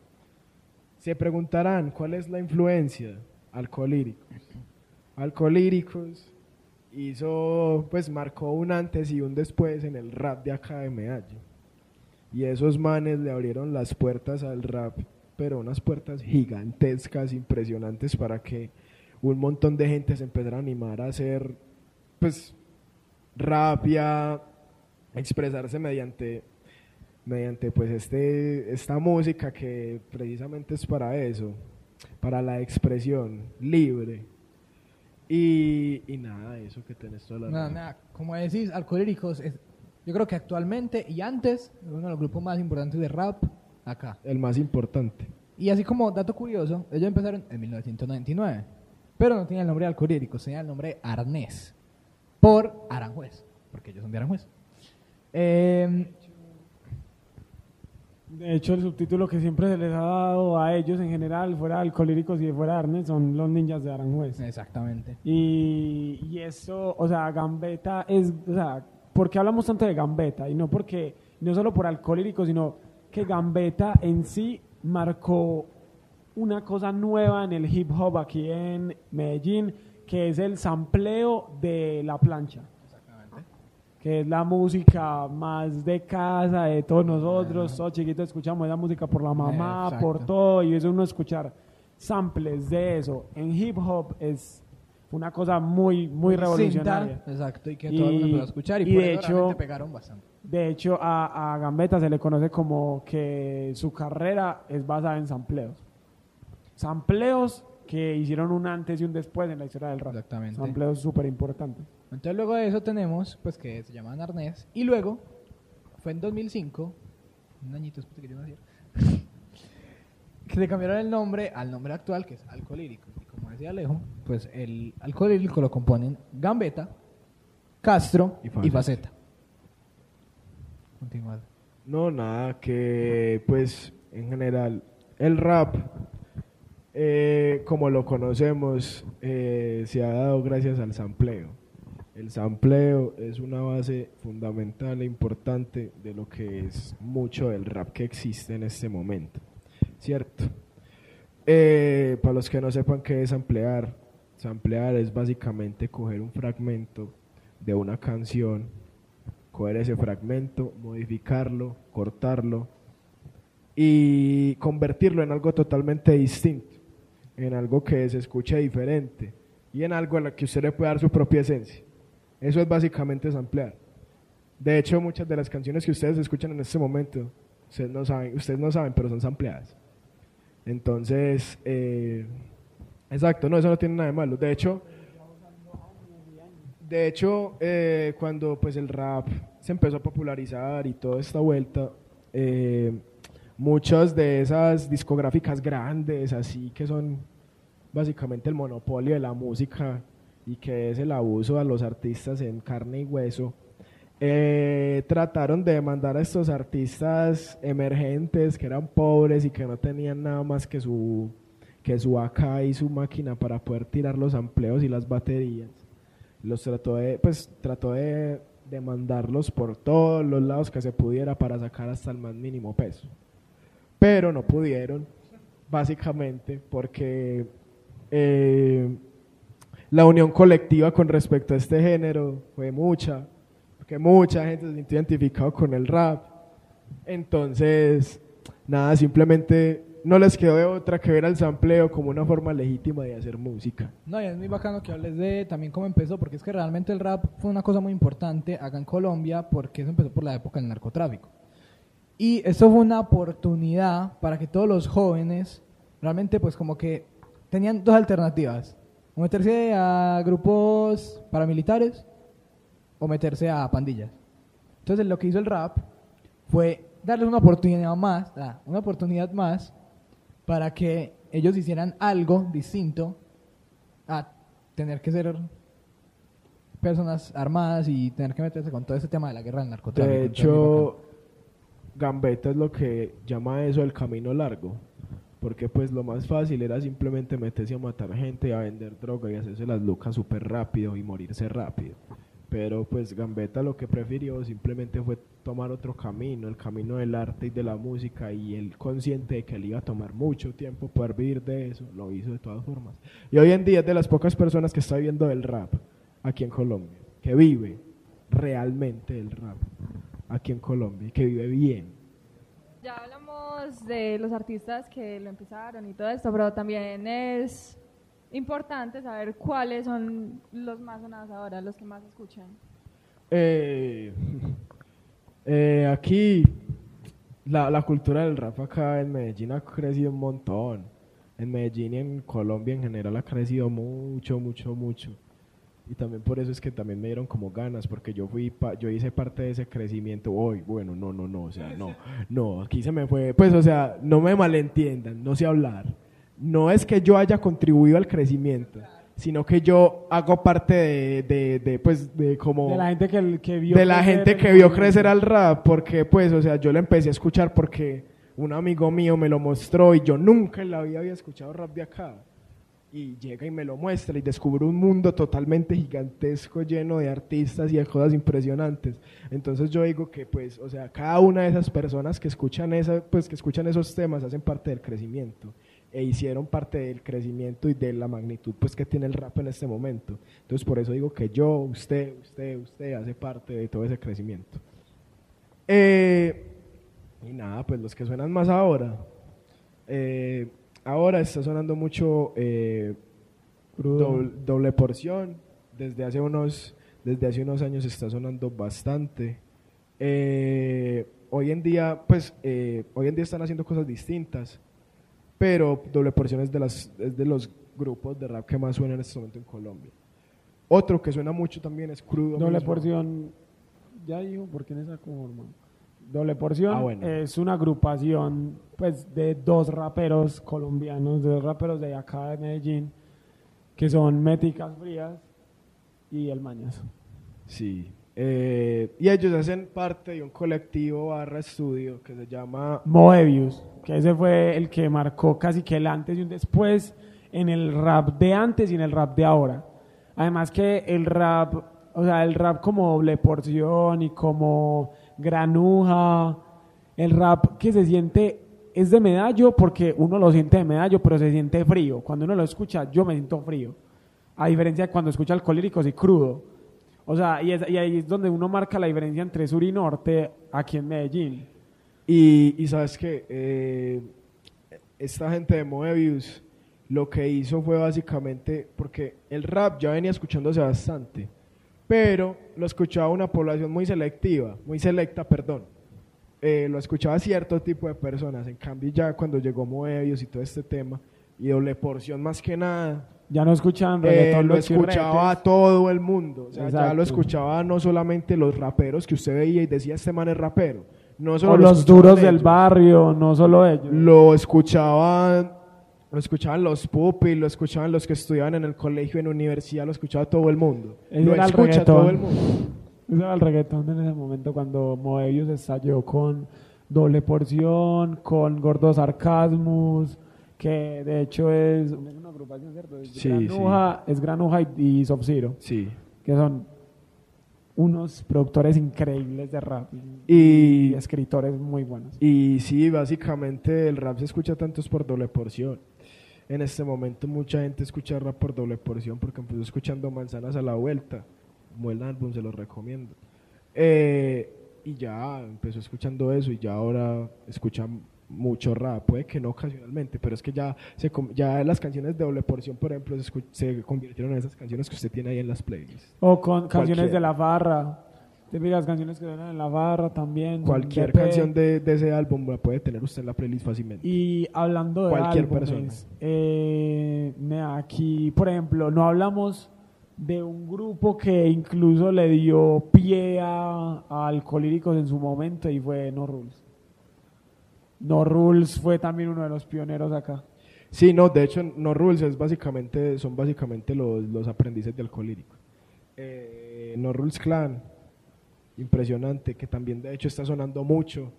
Speaker 4: Se preguntarán, ¿cuál es la influencia? Alcolíricos. Alcolíricos hizo, pues, marcó un antes y un después en el rap de acá de Medellín. Y esos manes le abrieron las puertas al rap, pero unas puertas gigantescas, impresionantes para que un montón de gente se empezara a animar a hacer, pues, rap y a expresarse mediante, mediante pues, este, esta música que precisamente es para eso, para la expresión libre. Y, y nada, eso que tenés toda la
Speaker 2: Nada. Como decís, Alcohólicos es, yo creo que actualmente y antes, es uno de los grupos más importantes de rap acá.
Speaker 4: El más importante.
Speaker 2: Y así como dato curioso, ellos empezaron en 1999, pero no tenían el nombre de Alcohólicos, tenían el nombre de Arnés, por Aranjuez, porque ellos son de Aranjuez. Eh,
Speaker 1: De hecho, el subtítulo que siempre se les ha dado a ellos en general, fuera Alcolíricos y fuera Arnes, son los ninjas de Aranjuez.
Speaker 2: exactamente.
Speaker 1: Y, y eso, o sea, Gambetta es, o sea, ¿por qué hablamos tanto de Gambetta? Y no porque, no solo por alcohólico, sino que Gambetta en sí marcó una cosa nueva en el hip hop aquí en Medellín, que es el sampleo de la plancha. Que es la música más de casa de todos nosotros, todos chiquitos escuchamos esa música por la mamá,
Speaker 2: Exacto.
Speaker 1: por todo, y eso uno escuchar samples de eso en hip hop es una cosa muy, muy revolucionaria.
Speaker 2: Exacto, y que todo el mundo a escuchar y,
Speaker 1: y
Speaker 2: por
Speaker 1: de
Speaker 2: eso
Speaker 1: hecho-
Speaker 2: realmente pegaron bastante.
Speaker 1: De hecho, a, a Gambetta se le conoce como que su carrera es basada en sampleos. Sampleos que hicieron un antes y un después en la historia del rap.
Speaker 2: Exactamente.
Speaker 1: Sampleos súper importantes.
Speaker 2: Entonces luego de eso tenemos, pues que se llamaban Arnés, y luego, fue en 2005, un añito después de que yo naciera, que le cambiaron el nombre al nombre actual, que es Alcolírico. Y como decía Alejo, pues el Alcolírico lo componen Gambetta, Castro
Speaker 4: Y
Speaker 2: y
Speaker 4: Faceta.
Speaker 2: Faceta. Continúa.
Speaker 4: No, nada, que pues en general el rap, eh, como lo conocemos, eh, se ha dado gracias al sampleo. El sampleo es una base fundamental e importante de lo que es mucho del rap que existe en este momento, ¿cierto? Eh, para los que no sepan qué es samplear, samplear es básicamente coger un fragmento de una canción coger ese fragmento, modificarlo, cortarlo y convertirlo en algo totalmente distinto, en algo que se escuche diferente y en algo a lo que usted le puede dar su propia esencia. Eso es básicamente samplear. De hecho, muchas de las canciones que ustedes escuchan en este momento, ustedes no saben, ustedes no saben, pero son sampleadas. Entonces, eh, exacto, no, eso no tiene nada de malo. De hecho, de hecho, eh, cuando pues el rap se empezó a popularizar y toda esta vuelta, eh, muchas de esas discográficas grandes, así que son básicamente el monopolio de la música y que es el abuso a los artistas en carne y hueso, eh, trataron de mandar a estos artistas emergentes que eran pobres y que no tenían nada más que su que su AK y su máquina para poder tirar los amplios y las baterías los trató de, pues trató de, de mandarlos por todos los lados que se pudiera para sacar hasta el más mínimo peso. Pero no pudieron, básicamente, porque eh, la unión colectiva con respecto a este género fue mucha, porque mucha gente se sintió identificado con el rap. Entonces, nada, simplemente no les quedó otra que ver al sampleo como una forma legítima de hacer música.
Speaker 2: No, y es muy bacano que hables de también cómo empezó, porque es que realmente el rap fue una cosa muy importante acá en Colombia, porque eso empezó por la época del narcotráfico. Y esto fue una oportunidad para que todos los jóvenes, realmente pues como que tenían dos alternativas, o meterse a grupos paramilitares o meterse a pandillas. Entonces lo que hizo el rap fue darles una oportunidad más, ah, una oportunidad más para que ellos hicieran algo distinto a tener que ser personas armadas y tener que meterse con todo ese tema de la guerra del narcotráfico.
Speaker 4: De hecho, Gambetta es lo que llama eso el camino largo. Porque pues lo más fácil era simplemente meterse a matar gente, a vender droga y hacerse las lucas súper rápido y morirse rápido. Pero pues Gambetta lo que prefirió simplemente fue tomar otro camino, el camino del arte y de la música y él consciente de que le iba a tomar mucho tiempo poder vivir de eso, lo hizo de todas formas. Y hoy en día es de las pocas personas que está viviendo del rap aquí en Colombia, que vive realmente el rap aquí en Colombia y que vive bien.
Speaker 3: Ya hablamos de los artistas que lo empezaron y todo esto, pero también es importante saber cuáles son los más sonados ahora, los que más escuchan.
Speaker 4: Eh, eh, aquí la, la cultura del rap acá en Medellín ha crecido un montón. En Medellín y en Colombia en general ha crecido mucho, mucho, mucho. Y también por eso es que también me dieron como ganas, porque yo fui, pa- yo hice parte de ese crecimiento hoy. Bueno, no, no, no, o sea, no, no, aquí se me fue, pues, o sea, no me malentiendan, no sé hablar. No es que yo haya contribuido al crecimiento, sino que yo hago parte de, de, de, pues, de como
Speaker 1: De la gente que, que vio
Speaker 4: de la
Speaker 1: crecer
Speaker 4: gente que vio crecer al rap, porque pues, o sea, yo lo empecé a escuchar porque un amigo mío me lo mostró y yo nunca en la vida había escuchado rap de acá. Y llega y me lo muestra y descubro un mundo totalmente gigantesco lleno de artistas y de cosas impresionantes. Entonces yo digo que pues, o sea, cada una de esas personas que escuchan esa, pues que escuchan esos temas hacen parte del crecimiento e hicieron parte del crecimiento y de la magnitud pues que tiene el rap en este momento. Entonces por eso digo que yo, usted, usted, usted hace parte de todo ese crecimiento. Eh, y nada, pues los que suenan más ahora. eh, ahora está sonando mucho eh, doble, doble porción. Desde hace unos, desde hace unos años está sonando bastante. Eh, hoy en día, pues, eh, hoy en día están haciendo cosas distintas, pero doble porción es de, las, es de los grupos de rap que más suenan en este momento en Colombia. Otro que suena mucho también es Crudo.
Speaker 1: Doble
Speaker 4: mismo.
Speaker 1: porción. Ya dijo, ¿por quién es esa conforma? Doble porción
Speaker 4: Ah, bueno.
Speaker 1: es una agrupación pues de dos raperos colombianos, de dos raperos de acá de Medellín, que son Métricas Frías y El Mañas.
Speaker 4: Sí. Eh, y ellos hacen parte de un colectivo barra estudio que se llama
Speaker 1: Moebius, que ese fue el que marcó casi que el antes y un después en el rap de antes y en el rap de ahora. Además que el rap, o sea, el rap como doble porción y como granuja, el rap que se siente es de medallo porque uno lo siente de medallo, pero se siente frío. Cuando uno lo escucha, yo me siento frío. A diferencia de cuando escucha alcohólicos y crudo. O sea, y, es- y ahí es donde uno marca la diferencia entre sur y norte aquí en Medellín.
Speaker 4: Y, sabes que esta gente de Moebius lo que hizo fue básicamente, porque el rap ya venía escuchándose bastante, pero lo escuchaba una población muy selectiva, muy selecta, perdón. Eh, lo escuchaba cierto tipo de personas, en cambio ya cuando llegó Moebius y todo este tema, y doble porción más que nada,
Speaker 1: Ya no escuchan
Speaker 4: eh, lo escuchaba a todo el mundo. O sea, ya lo escuchaba no solamente los raperos que usted veía y decía este man es rapero. No solo
Speaker 1: O
Speaker 4: lo
Speaker 1: los
Speaker 4: escuchaban
Speaker 1: duros del barrio, no solo ellos.
Speaker 4: Lo escuchaban, lo escuchaban los pupis, lo escuchaban los que estudiaban en el colegio, en la universidad, lo escuchaba todo el mundo. Lo escucha
Speaker 1: reggaetón.
Speaker 4: todo el mundo.
Speaker 1: Era el reggaetón en ese momento cuando Moebius estalló con doble porción, con gordo sarcasmus, que de hecho es es una agrupación, ¿cierto? Es
Speaker 4: Sí,
Speaker 1: Granuja, es Granuja y, y Sub-Zero,
Speaker 4: Sí.
Speaker 1: que son unos productores increíbles de rap y,
Speaker 4: Y,
Speaker 1: y escritores muy buenos.
Speaker 4: y sí, básicamente el rap se escucha tanto es por doble porción. En este momento mucha gente escucha rap por doble porción porque empezó escuchando Manzanas a la Vuelta. Buen álbum, se los recomiendo. Eh, y ya empezó escuchando eso y ya ahora escucha mucho rap, puede que no ocasionalmente, pero es que ya, se, ya las canciones de doble porción, por ejemplo, se, se convirtieron en esas canciones que usted tiene ahí en las playlists.
Speaker 1: O con canciones de la barra. Te las canciones que suenan en la barra también.
Speaker 4: Cualquier
Speaker 1: DP.
Speaker 4: canción de, de ese álbum la puede tener usted en la playlist fácilmente.
Speaker 1: Y hablando de
Speaker 4: Cualquier
Speaker 1: álbumes,
Speaker 4: persona.
Speaker 1: eh, aquí, por ejemplo, no hablamos de un grupo que incluso le dio pie a, a Alcolíricos en su momento y fue No Rules. No Rules fue también uno de los pioneros acá.
Speaker 4: Sí, no, de hecho, No Rules es básicamente, son básicamente los, los aprendices de alcohólico. Eh, no Rules Clan, impresionante, que también de hecho está sonando mucho,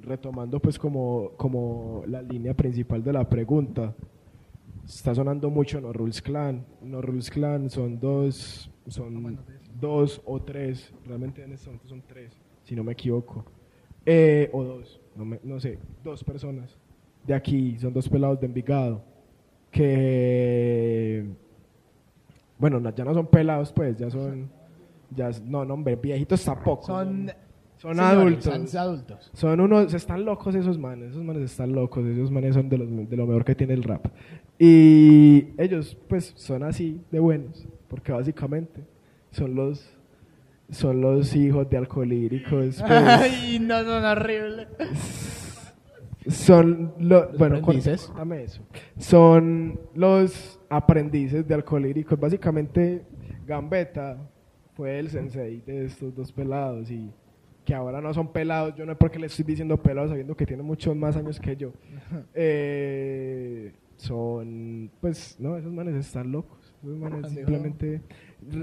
Speaker 4: retomando pues como, como la línea principal de la pregunta. Está sonando mucho No Rules Clan. No Rules Clan son dos, son dos o tres, realmente en este momento son tres, si no me equivoco. Eh, o dos, no, me- no sé, dos personas de aquí, son dos pelados de Envigado, que, bueno, no- ya no son pelados, pues, ya son, ya, no, no, hombre, viejitos tampoco.
Speaker 2: Son,
Speaker 4: son
Speaker 2: señores,
Speaker 4: adultos.
Speaker 2: Son adultos.
Speaker 4: Son unos, están locos esos manes, esos manes están locos, esos manes son de, los, de lo mejor que tiene el rap. Y ellos, pues, son así de buenos, porque básicamente son los, son los hijos de alcohólicos. pues,
Speaker 2: Ay, no, no, no, horrible.
Speaker 4: son los, bueno,
Speaker 2: aprendices.
Speaker 4: eso. Son los aprendices de alcohólicos. Básicamente, Gambetta fue el sensei de estos dos pelados y que ahora no son pelados. Yo no es porque le estoy diciendo pelados sabiendo que tienen muchos más años que yo. Eh, son, pues, no, esos manes están locos. Esos manes simplemente,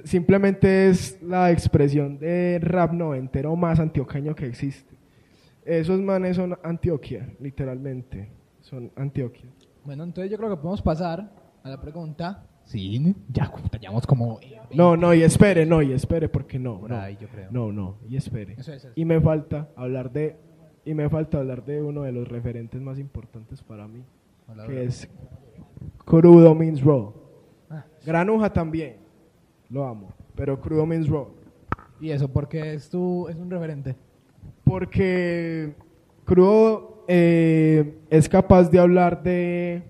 Speaker 4: simplemente es la expresión de rap noventero más antioqueño que existe. Esos manes son Antioquia, literalmente. Son Antioquia.
Speaker 2: Bueno, entonces yo creo que podemos pasar a la pregunta. Sí, ya llevamos como... eh,
Speaker 4: No, no, y espere, no, y espere, porque no. No,
Speaker 2: ahí, yo creo.
Speaker 4: No, no, y espere.
Speaker 2: Eso es, eso.
Speaker 4: Y me falta hablar de, y me falta hablar de uno de los referentes más importantes para mí,
Speaker 2: Hola,
Speaker 4: que
Speaker 2: hola.
Speaker 4: es Crudo Means Raw.
Speaker 2: Ah.
Speaker 4: Granuja también, lo amo, pero Crudo Means Raw.
Speaker 2: Y eso, porque es, tu, es un referente.
Speaker 4: Porque Crudo eh, es capaz de hablar de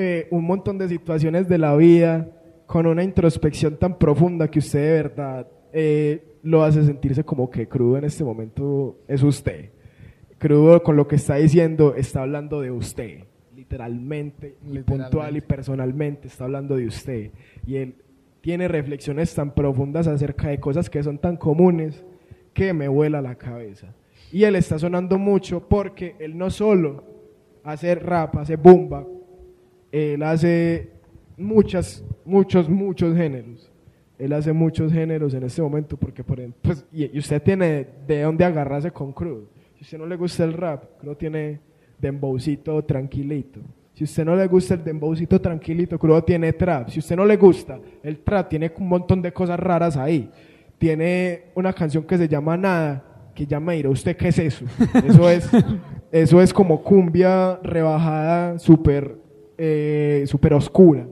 Speaker 4: eh, un montón de situaciones de la vida con una introspección tan profunda que usted de verdad eh, lo hace sentirse como que Crudo en este momento es usted. Crudo con lo que está diciendo está hablando de usted, literalmente, y puntual y personalmente está hablando de usted. Y él tiene reflexiones tan profundas acerca de cosas que son tan comunes que me vuela la cabeza. Y él está sonando mucho porque él no solo hace rap, hace bomba, él hace muchas, muchos, muchos géneros. Él hace muchos géneros en este momento porque, por ejemplo, pues, y, y usted tiene de dónde agarrarse con Crudo. Si usted no le gusta el rap, Crudo tiene dembowcito tranquilito. Si usted no le gusta el dembowcito tranquilito, Crudo tiene trap. Si usted no le gusta el trap, tiene un montón de cosas raras ahí. Tiene una canción que se llama Nada, que llama Ira. ¿Usted qué es eso? Eso es, eso es como cumbia rebajada, súper eh, súper oscura.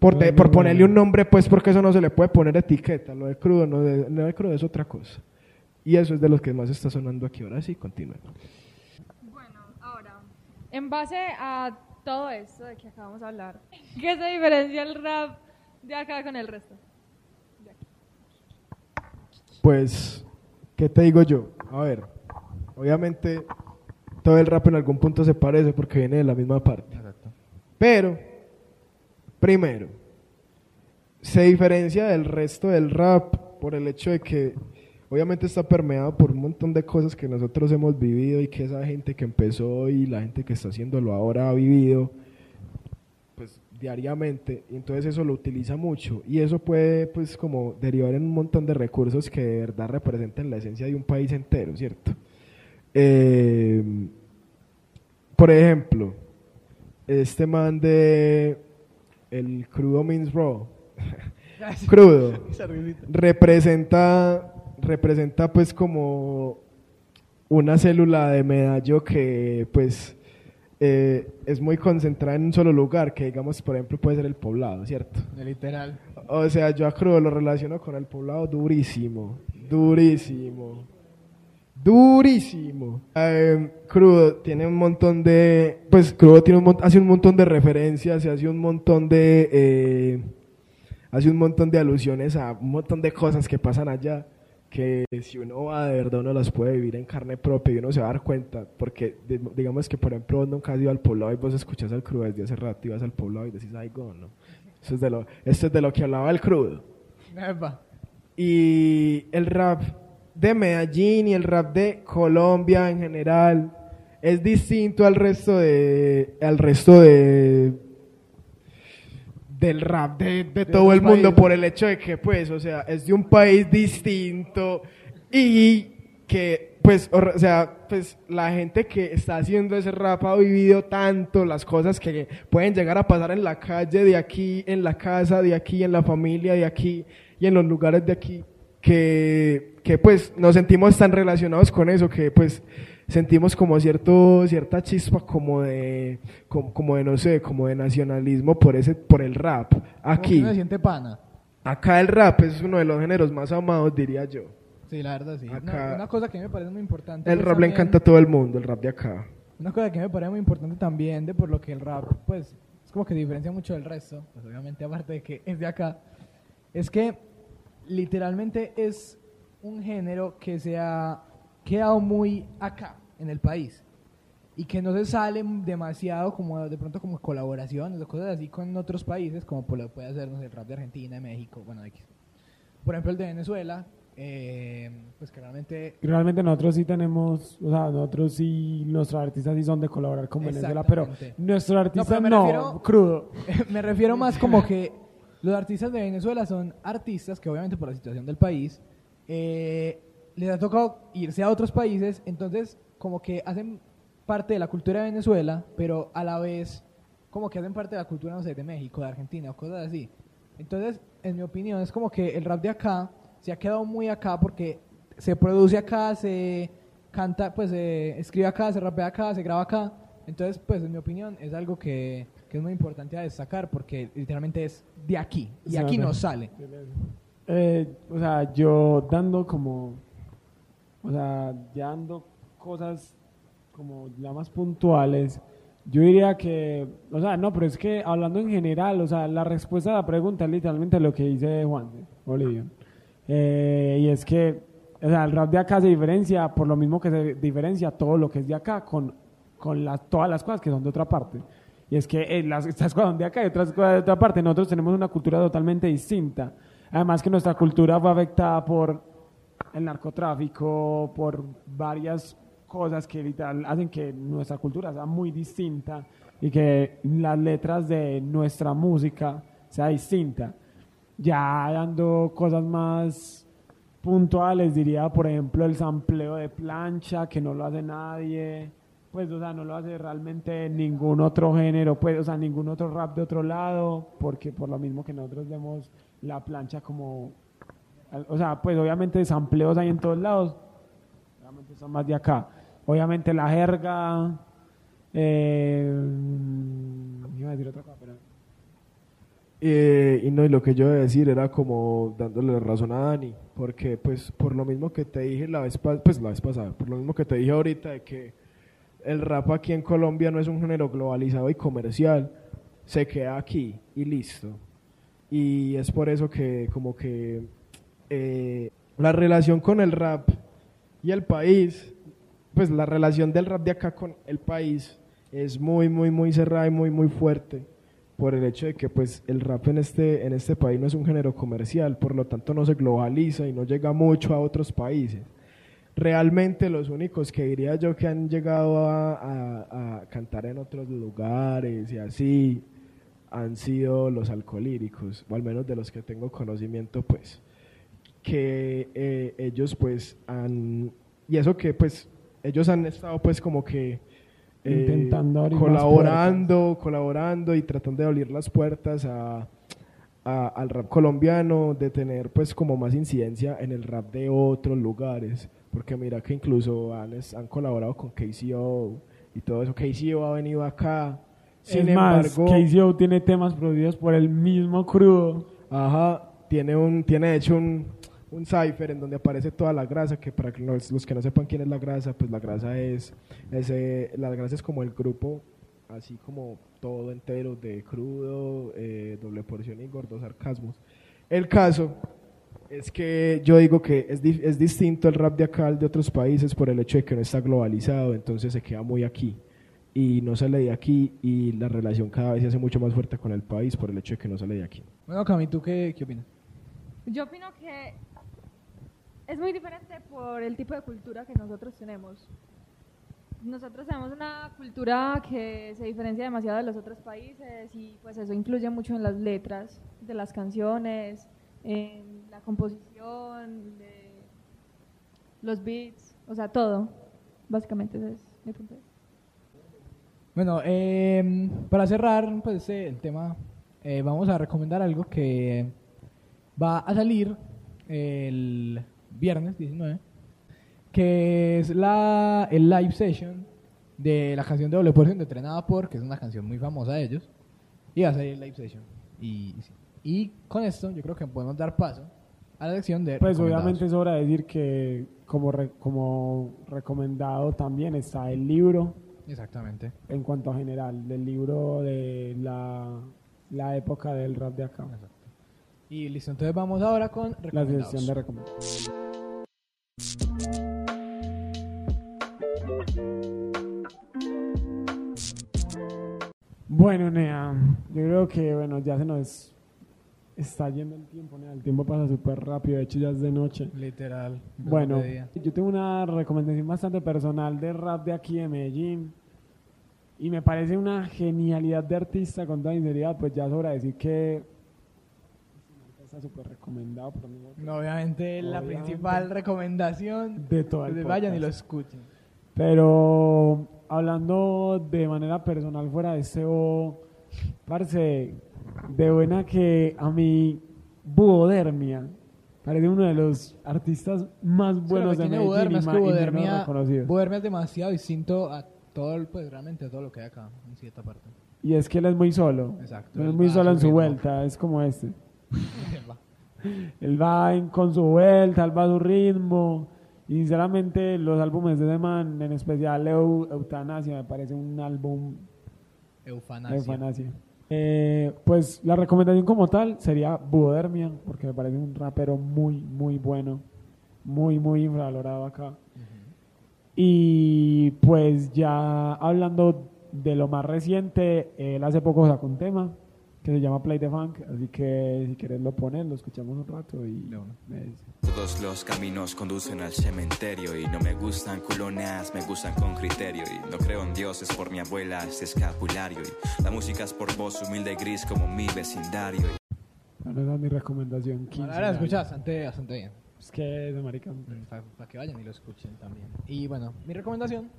Speaker 4: Por, de- ponerle un nombre, pues, porque eso no se le puede poner etiqueta. Lo de crudo, no, de- lo de crudo es otra cosa. Y eso es de los que más está sonando aquí. Ahora sí, continúen.
Speaker 3: Bueno, ahora, en base a todo esto de que acabamos de hablar, ¿qué se diferencia el rap de acá con el resto?
Speaker 4: Pues, ¿qué te digo yo? A ver, obviamente todo el rap en algún punto se parece porque viene de la misma parte. Pero, primero, se diferencia del resto del rap por el hecho de que obviamente está permeado por un montón de cosas que nosotros hemos vivido y que esa gente que empezó y la gente que está haciéndolo ahora ha vivido pues diariamente entonces eso lo utiliza mucho y eso puede pues como derivar en un montón de recursos que de verdad representan la esencia de un país entero, ¿cierto? Eh, por ejemplo, este man de el crudo means raw, crudo, representa, representa pues como una célula de medallo que pues eh, es muy concentrada en un solo lugar, que digamos, por ejemplo, puede ser el poblado, ¿cierto?
Speaker 2: Literal.
Speaker 4: O sea, yo a Crudo lo relaciono con el poblado durísimo, durísimo, durísimo. Eh, Crudo tiene un montón de, pues Crudo tiene un, hace un montón de referencias, y hace un montón de, eh, hace un montón de alusiones a un montón de cosas que pasan allá que si uno va de verdad uno las puede vivir en carne propia y uno se va a dar cuenta porque de- digamos que por ejemplo vos nunca has ido al poblado y vos escuchás al crudo desde hace rato y vas al poblado y decís ay go, no eso es de lo esto es de lo que hablaba el crudo
Speaker 2: Epa.
Speaker 4: y el rap de Medellín y el rap de Colombia en general es distinto al resto de al resto de del rap de, de todo el mundo
Speaker 2: países.
Speaker 4: por el hecho de que pues o sea es de un país distinto y que pues o, o sea pues la gente que está haciendo ese rap ha vivido tanto las cosas que pueden llegar a pasar en la calle de aquí en la casa de aquí en la familia de aquí y en los lugares de aquí que, que pues nos sentimos tan relacionados con eso que pues sentimos como cierto cierta chispa como de como, como de no sé como de nacionalismo por ese por el rap aquí
Speaker 2: se siente pana.
Speaker 4: acá el rap es uno de los géneros más amados diría yo
Speaker 2: Sí, la verdad, sí. Una-
Speaker 4: Acá-
Speaker 2: Una, cosa que me parece muy importante.
Speaker 4: el rap le
Speaker 2: también-
Speaker 4: encanta a todo el mundo el rap de acá
Speaker 2: Una cosa que me parece muy importante también, de por lo que el rap, pues, es como que diferencia mucho del resto, pues obviamente aparte de que es de acá, es que literalmente es un género que se ha quedado muy acá, en el país, y que no se sale demasiado como de pronto como colaboraciones o cosas así con otros países, como por lo puede hacer no sé, el rap de Argentina, de México, bueno, X. Por ejemplo, el de Venezuela, eh, pues que realmente
Speaker 1: Realmente nosotros sí tenemos, o sea, nosotros sí, nuestros artistas sí son de colaborar con Venezuela, pero nuestros artistas
Speaker 2: pero
Speaker 1: no,
Speaker 2: refiero-
Speaker 1: crudo.
Speaker 2: me refiero más como que los artistas de Venezuela son artistas que obviamente por la situación del país eh, les ha tocado irse a otros países, entonces como que hacen parte de la cultura de Venezuela, pero a la vez como que hacen parte de la cultura, no sé, de México, de Argentina o cosas así. Entonces, en mi opinión, es como que el rap de acá se ha quedado muy acá porque se produce acá, se canta, pues se escribe acá, se rapea acá, se graba acá. Entonces, pues en mi opinión es algo que, que es muy importante a destacar porque literalmente es de aquí y aquí no sale.
Speaker 1: Eh, o sea, yo dando como, o sea, ya dando cosas como ya más puntuales, yo diría que, o sea, no, pero es que hablando en general, o sea, la respuesta a la pregunta es literalmente lo que dice Juan Bolivia. Eh, y es que, o sea, el rap de acá se diferencia por lo mismo que se diferencia todo lo que es de acá con, con las, todas las cosas que son de otra parte. Y es que eh, las, estas cosas son de acá y otras cosas de otra parte. Nosotros tenemos una cultura totalmente distinta. Además que nuestra cultura fue afectada por el narcotráfico, por varias cosas que hacen que nuestra cultura sea muy distinta y que las letras de nuestra música sea distinta. Ya dando cosas más puntuales, diría, por ejemplo, el sampleo de plancha, que no lo hace nadie, pues, o sea, no lo hace realmente ningún otro género, pues, o sea, ningún otro rap de otro lado, porque por lo mismo que nosotros vemos la plancha como, o sea, pues, obviamente sampleos hay en todos lados, obviamente son más de acá. Obviamente la jerga, eh, iba a decir otra cosa, pero...
Speaker 4: Eh, y no, y lo que yo iba a decir era como dándole razón a Dani, porque pues por lo mismo que te dije la vez, pues, la vez pasada, por lo mismo que te dije ahorita de que el rap aquí en Colombia no es un género globalizado y comercial, se queda aquí y listo. Y es por eso que como que eh, la relación con el rap y el país, pues la relación del rap de acá con el país es muy, muy, muy cerrada y muy, muy fuerte por el hecho de que pues el rap en este, en este país no es un género comercial, por lo tanto no se globaliza y no llega mucho a otros países. Realmente los únicos que diría yo que han llegado a, a- a cantar en otros lugares y así han sido los alcohólicos, o al menos de los que tengo conocimiento pues, que eh, ellos pues han, y eso que pues ellos han estado pues como que eh,
Speaker 1: Intentando
Speaker 4: colaborando, colaborando y tratando de abrir las puertas a, a- al rap colombiano, de tener pues como más incidencia en el rap de otros lugares, porque mira que incluso han, han colaborado con KCO y todo eso. KCO ha venido acá. Sin
Speaker 1: más,
Speaker 4: embargo,
Speaker 1: KCO tiene temas producidos por el mismo crudo.
Speaker 4: Ajá, tiene un, tiene de hecho un, un cipher en donde aparece toda la grasa, que para los, los que no sepan quién es la grasa, pues la grasa es, es, eh, la grasa es como el grupo, así como todo entero de crudo, eh, doble porción y gordos sarcasmos. El caso es que yo digo que es, es distinto el rap de acá al de otros países por el hecho de que no está globalizado, entonces se queda muy aquí y no sale de aquí y la relación cada vez se hace mucho más fuerte con el país por el hecho de que no sale de aquí.
Speaker 2: Bueno, Cami, ¿tú qué, qué opinas?
Speaker 3: Yo opino que es muy diferente por el tipo de cultura que nosotros tenemos. Nosotros tenemos una cultura que se diferencia demasiado de los otros países y pues eso influye mucho en las letras de las canciones, en la composición, de los beats, o sea, todo. Básicamente ese es mi punto de vista.
Speaker 2: Bueno, eh, para cerrar pues, eh, el tema, eh, vamos a recomendar algo que va a salir el viernes 19, que es la, el live session de la canción de Doble Porción de Entrenada por, que es una canción muy famosa de ellos, y va a salir el live session. Y, y con esto yo creo que podemos dar paso a la sección de...
Speaker 1: Pues obviamente es hora de decir que como, re- como recomendado también está el libro
Speaker 2: Exactamente.
Speaker 1: en cuanto a general, del libro de la, la época del rap de acá.
Speaker 2: Y listo, entonces vamos ahora con
Speaker 1: La sección de recomendados. Bueno, Nea, yo creo que bueno, ya se nos está yendo el tiempo, Nea. El tiempo pasa súper rápido, de hecho ya es de noche.
Speaker 2: Literal.
Speaker 1: Bueno, yo tengo una recomendación bastante personal de rap de aquí de Medellín. Y me parece una genialidad de artista con toda sinceridad, pues ya sobra decir que está súper recomendado por mí.
Speaker 2: No, obviamente la
Speaker 1: Obviamente.
Speaker 2: principal recomendación
Speaker 1: De todo el
Speaker 2: que vayan y lo escuchen.
Speaker 1: Pero hablando de manera personal fuera de SEO, parce, de buena que a mí Buodermia parece uno de los artistas más
Speaker 2: Sí,
Speaker 1: buenos
Speaker 2: que
Speaker 1: de Medellín
Speaker 2: Budermia
Speaker 1: y,
Speaker 2: es
Speaker 1: ma-
Speaker 2: que
Speaker 1: y
Speaker 2: Budermia,
Speaker 1: reconocidos.
Speaker 2: Budermia es demasiado distinto a todo, pues realmente a todo lo que hay acá, en cierta parte.
Speaker 1: Y es que él es muy solo.
Speaker 2: Exacto,
Speaker 1: Él
Speaker 2: él
Speaker 1: es muy solo en su
Speaker 2: ritmo.
Speaker 1: vuelta, es como este.
Speaker 2: Va.
Speaker 1: Él va en- con su vuelta, él va a su ritmo. Y sinceramente, los álbumes de The Man, en especial Eu- Eutanasia, me parece un álbum
Speaker 2: Eufanasia.
Speaker 1: Eufanasia. Eh, pues la recomendación como tal sería Buodermia, porque me parece un rapero muy, muy bueno, muy, muy infravalorado acá. Y pues ya hablando de lo más reciente, él hace poco sacó un tema que se llama Play the Funk, así que si quieres lo pones, lo escuchamos un rato y me dice.
Speaker 7: Todos los caminos conducen al cementerio y no me gustan culonas, me gustan con criterio y no creo en Dios, es por mi abuela, es escapulario y la música es por voz humilde y gris como mi vecindario.
Speaker 1: Bueno, esa es mi recomendación.
Speaker 2: Bueno,
Speaker 1: 15
Speaker 2: ahora la
Speaker 1: años.
Speaker 2: escucha bastante, bastante bien.
Speaker 1: Es que ese marica.
Speaker 2: Para que vayan y lo escuchen también. Y bueno, mi recomendación,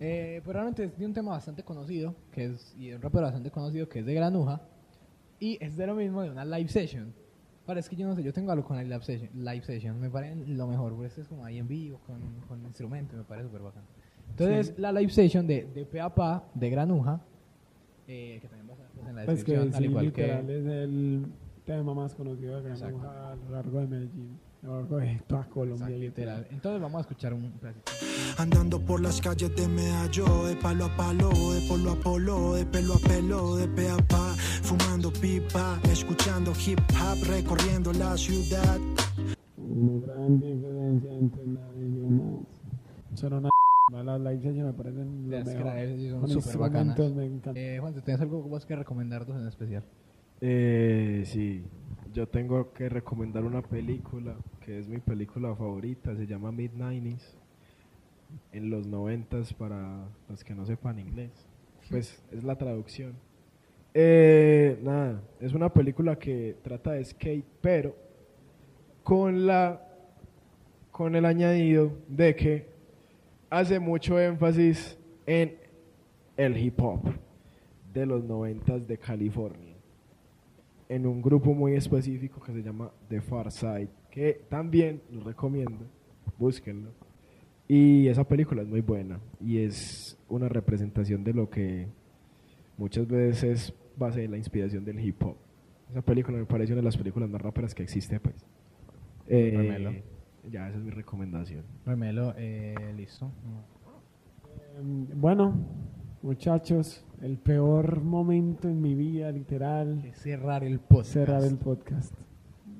Speaker 2: eh, pues realmente es de un tema bastante conocido, que es, y de un rapero bastante conocido, que es de Granuja, y es de lo mismo de una live session. Parece que yo no sé, yo tengo algo con la live session, live session me parece lo mejor, porque este es como ahí en vivo, con, con instrumentos, me parece súper bacán. Entonces, la live session de, de Pe a Pa, de Granuja, eh, que también va a estar pues, en la
Speaker 1: Pues que
Speaker 2: descripción, al
Speaker 1: sí,
Speaker 2: igual
Speaker 1: literal
Speaker 2: que...
Speaker 1: es el tema más conocido de Gran
Speaker 2: Exacto.
Speaker 1: Bruja a lo largo de Medellín, Colombia.
Speaker 2: Exacto, literal. Entonces vamos a escuchar un pedacito.
Speaker 8: Andando por las calles de Medallo, de palo a palo, de polo a polo, de pelo a pelo, de pe a pa, fumando pipa, escuchando hip hop, recorriendo la ciudad.
Speaker 1: Una gran diferencia entre la y más. Son una las live sessions me parecen
Speaker 2: Las
Speaker 1: mejor.
Speaker 2: son súper bacanas.
Speaker 1: me encanta.
Speaker 2: Eh, Juan, ¿tienes algo vos que recomendarnos en especial?
Speaker 4: Eh, sí, yo tengo que recomendar una película que es mi película favorita, se llama Mid 90s, en los noventas para los que no sepan inglés. Pues es la traducción. Eh, nada, es una película que trata de skate, pero con la con el añadido de que hace mucho énfasis en el hip hop de los noventas de California en un grupo muy específico que se llama The Far Side, que también lo recomiendo, búsquenlo. Y esa película es muy buena y es una representación de lo que muchas veces es base de la inspiración del hip hop. Esa película me parece una de las películas más rápidas que existe, pues. Eh,
Speaker 2: Remelo.
Speaker 4: ya, esa es mi recomendación.
Speaker 2: Remelo, eh, listo.
Speaker 1: Em, Bueno, muchachos, el peor momento en mi vida, literal,
Speaker 2: cerrar el podcast.
Speaker 1: cerrar el podcast.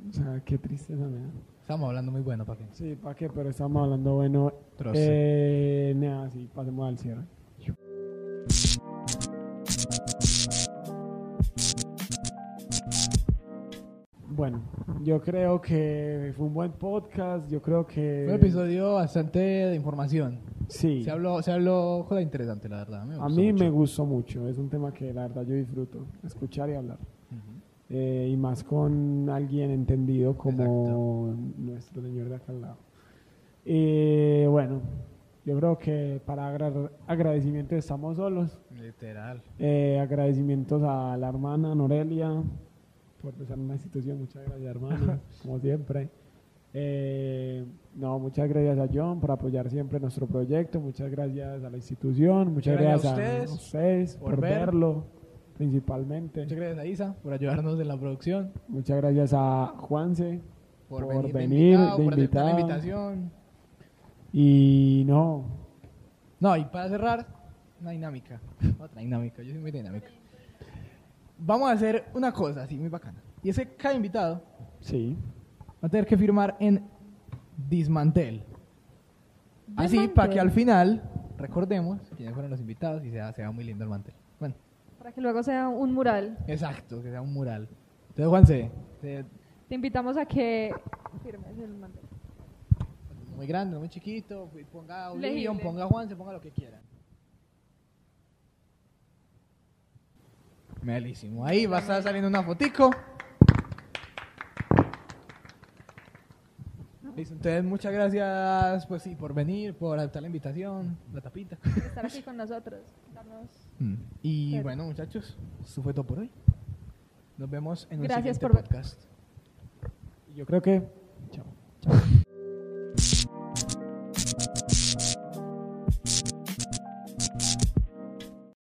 Speaker 1: O sea, qué tristeza me da.
Speaker 2: Estamos hablando muy bueno, ¿para qué?
Speaker 1: Sí, ¿para qué? Pero estamos hablando, bueno. Eh, nada, sí, pasemos al cierre. Bueno, yo creo que fue un buen podcast. Yo creo que.
Speaker 2: Fue un episodio bastante de información.
Speaker 1: Sí.
Speaker 2: Se habló, se habló cosas interesantes, la verdad. me
Speaker 1: A mí
Speaker 2: mucho.
Speaker 1: me gustó mucho. Es un tema que la verdad yo disfruto. Escuchar y hablar. Eh, y más con alguien entendido como nuestro señor de acá al lado. Eh, bueno, yo creo que para agra- agradecimiento estamos solos.
Speaker 2: Literal.
Speaker 1: Eh, agradecimientos a la hermana Norelia por empezar una institución. Muchas gracias, hermana, como siempre. Eh, no, muchas gracias a John por apoyar siempre nuestro proyecto. Muchas gracias a la institución. Muchas,
Speaker 2: gracias
Speaker 1: gracias,
Speaker 2: a ustedes por
Speaker 1: por,
Speaker 2: ver.
Speaker 1: verlo, principalmente.
Speaker 2: Muchas gracias a Isa por ayudarnos en la producción.
Speaker 1: Muchas gracias a Juanse
Speaker 2: Por,
Speaker 1: Por
Speaker 2: venir, de
Speaker 1: venir,
Speaker 2: invitado,
Speaker 1: de
Speaker 2: por aceptar la
Speaker 1: invitado.
Speaker 2: invitación.
Speaker 1: y no,
Speaker 2: No, y para cerrar, una dinámica. Otra dinámica, yo soy muy dinámica. Vamos a hacer una cosa así, muy bacana. Y es que cada invitado
Speaker 1: sí,
Speaker 2: va a tener que firmar en Dismantel. Así,
Speaker 3: Dismantel.
Speaker 2: para que al final recordemos quiénes fueron los invitados y sea, sea muy lindo el mantel. Bueno,
Speaker 3: Para que luego sea un mural.
Speaker 2: exacto, que sea un mural. Entonces, Juanse, te-
Speaker 3: Te invitamos a que firmes el mantel.
Speaker 2: muy grande, muy chiquito, ponga. Legion, ponga Juanse, ponga lo que quiera. Melísimo. Ahí va a estar saliendo una fotico. Listo, entonces muchas gracias pues sí por venir, por aceptar la invitación, la tapita.
Speaker 3: Estar aquí con nosotros. Darnos...
Speaker 2: Y
Speaker 3: Pero-
Speaker 2: bueno muchachos, eso fue todo por hoy. Nos vemos en
Speaker 3: Gracias
Speaker 2: siguiente
Speaker 3: por
Speaker 2: podcast.
Speaker 1: yo creo que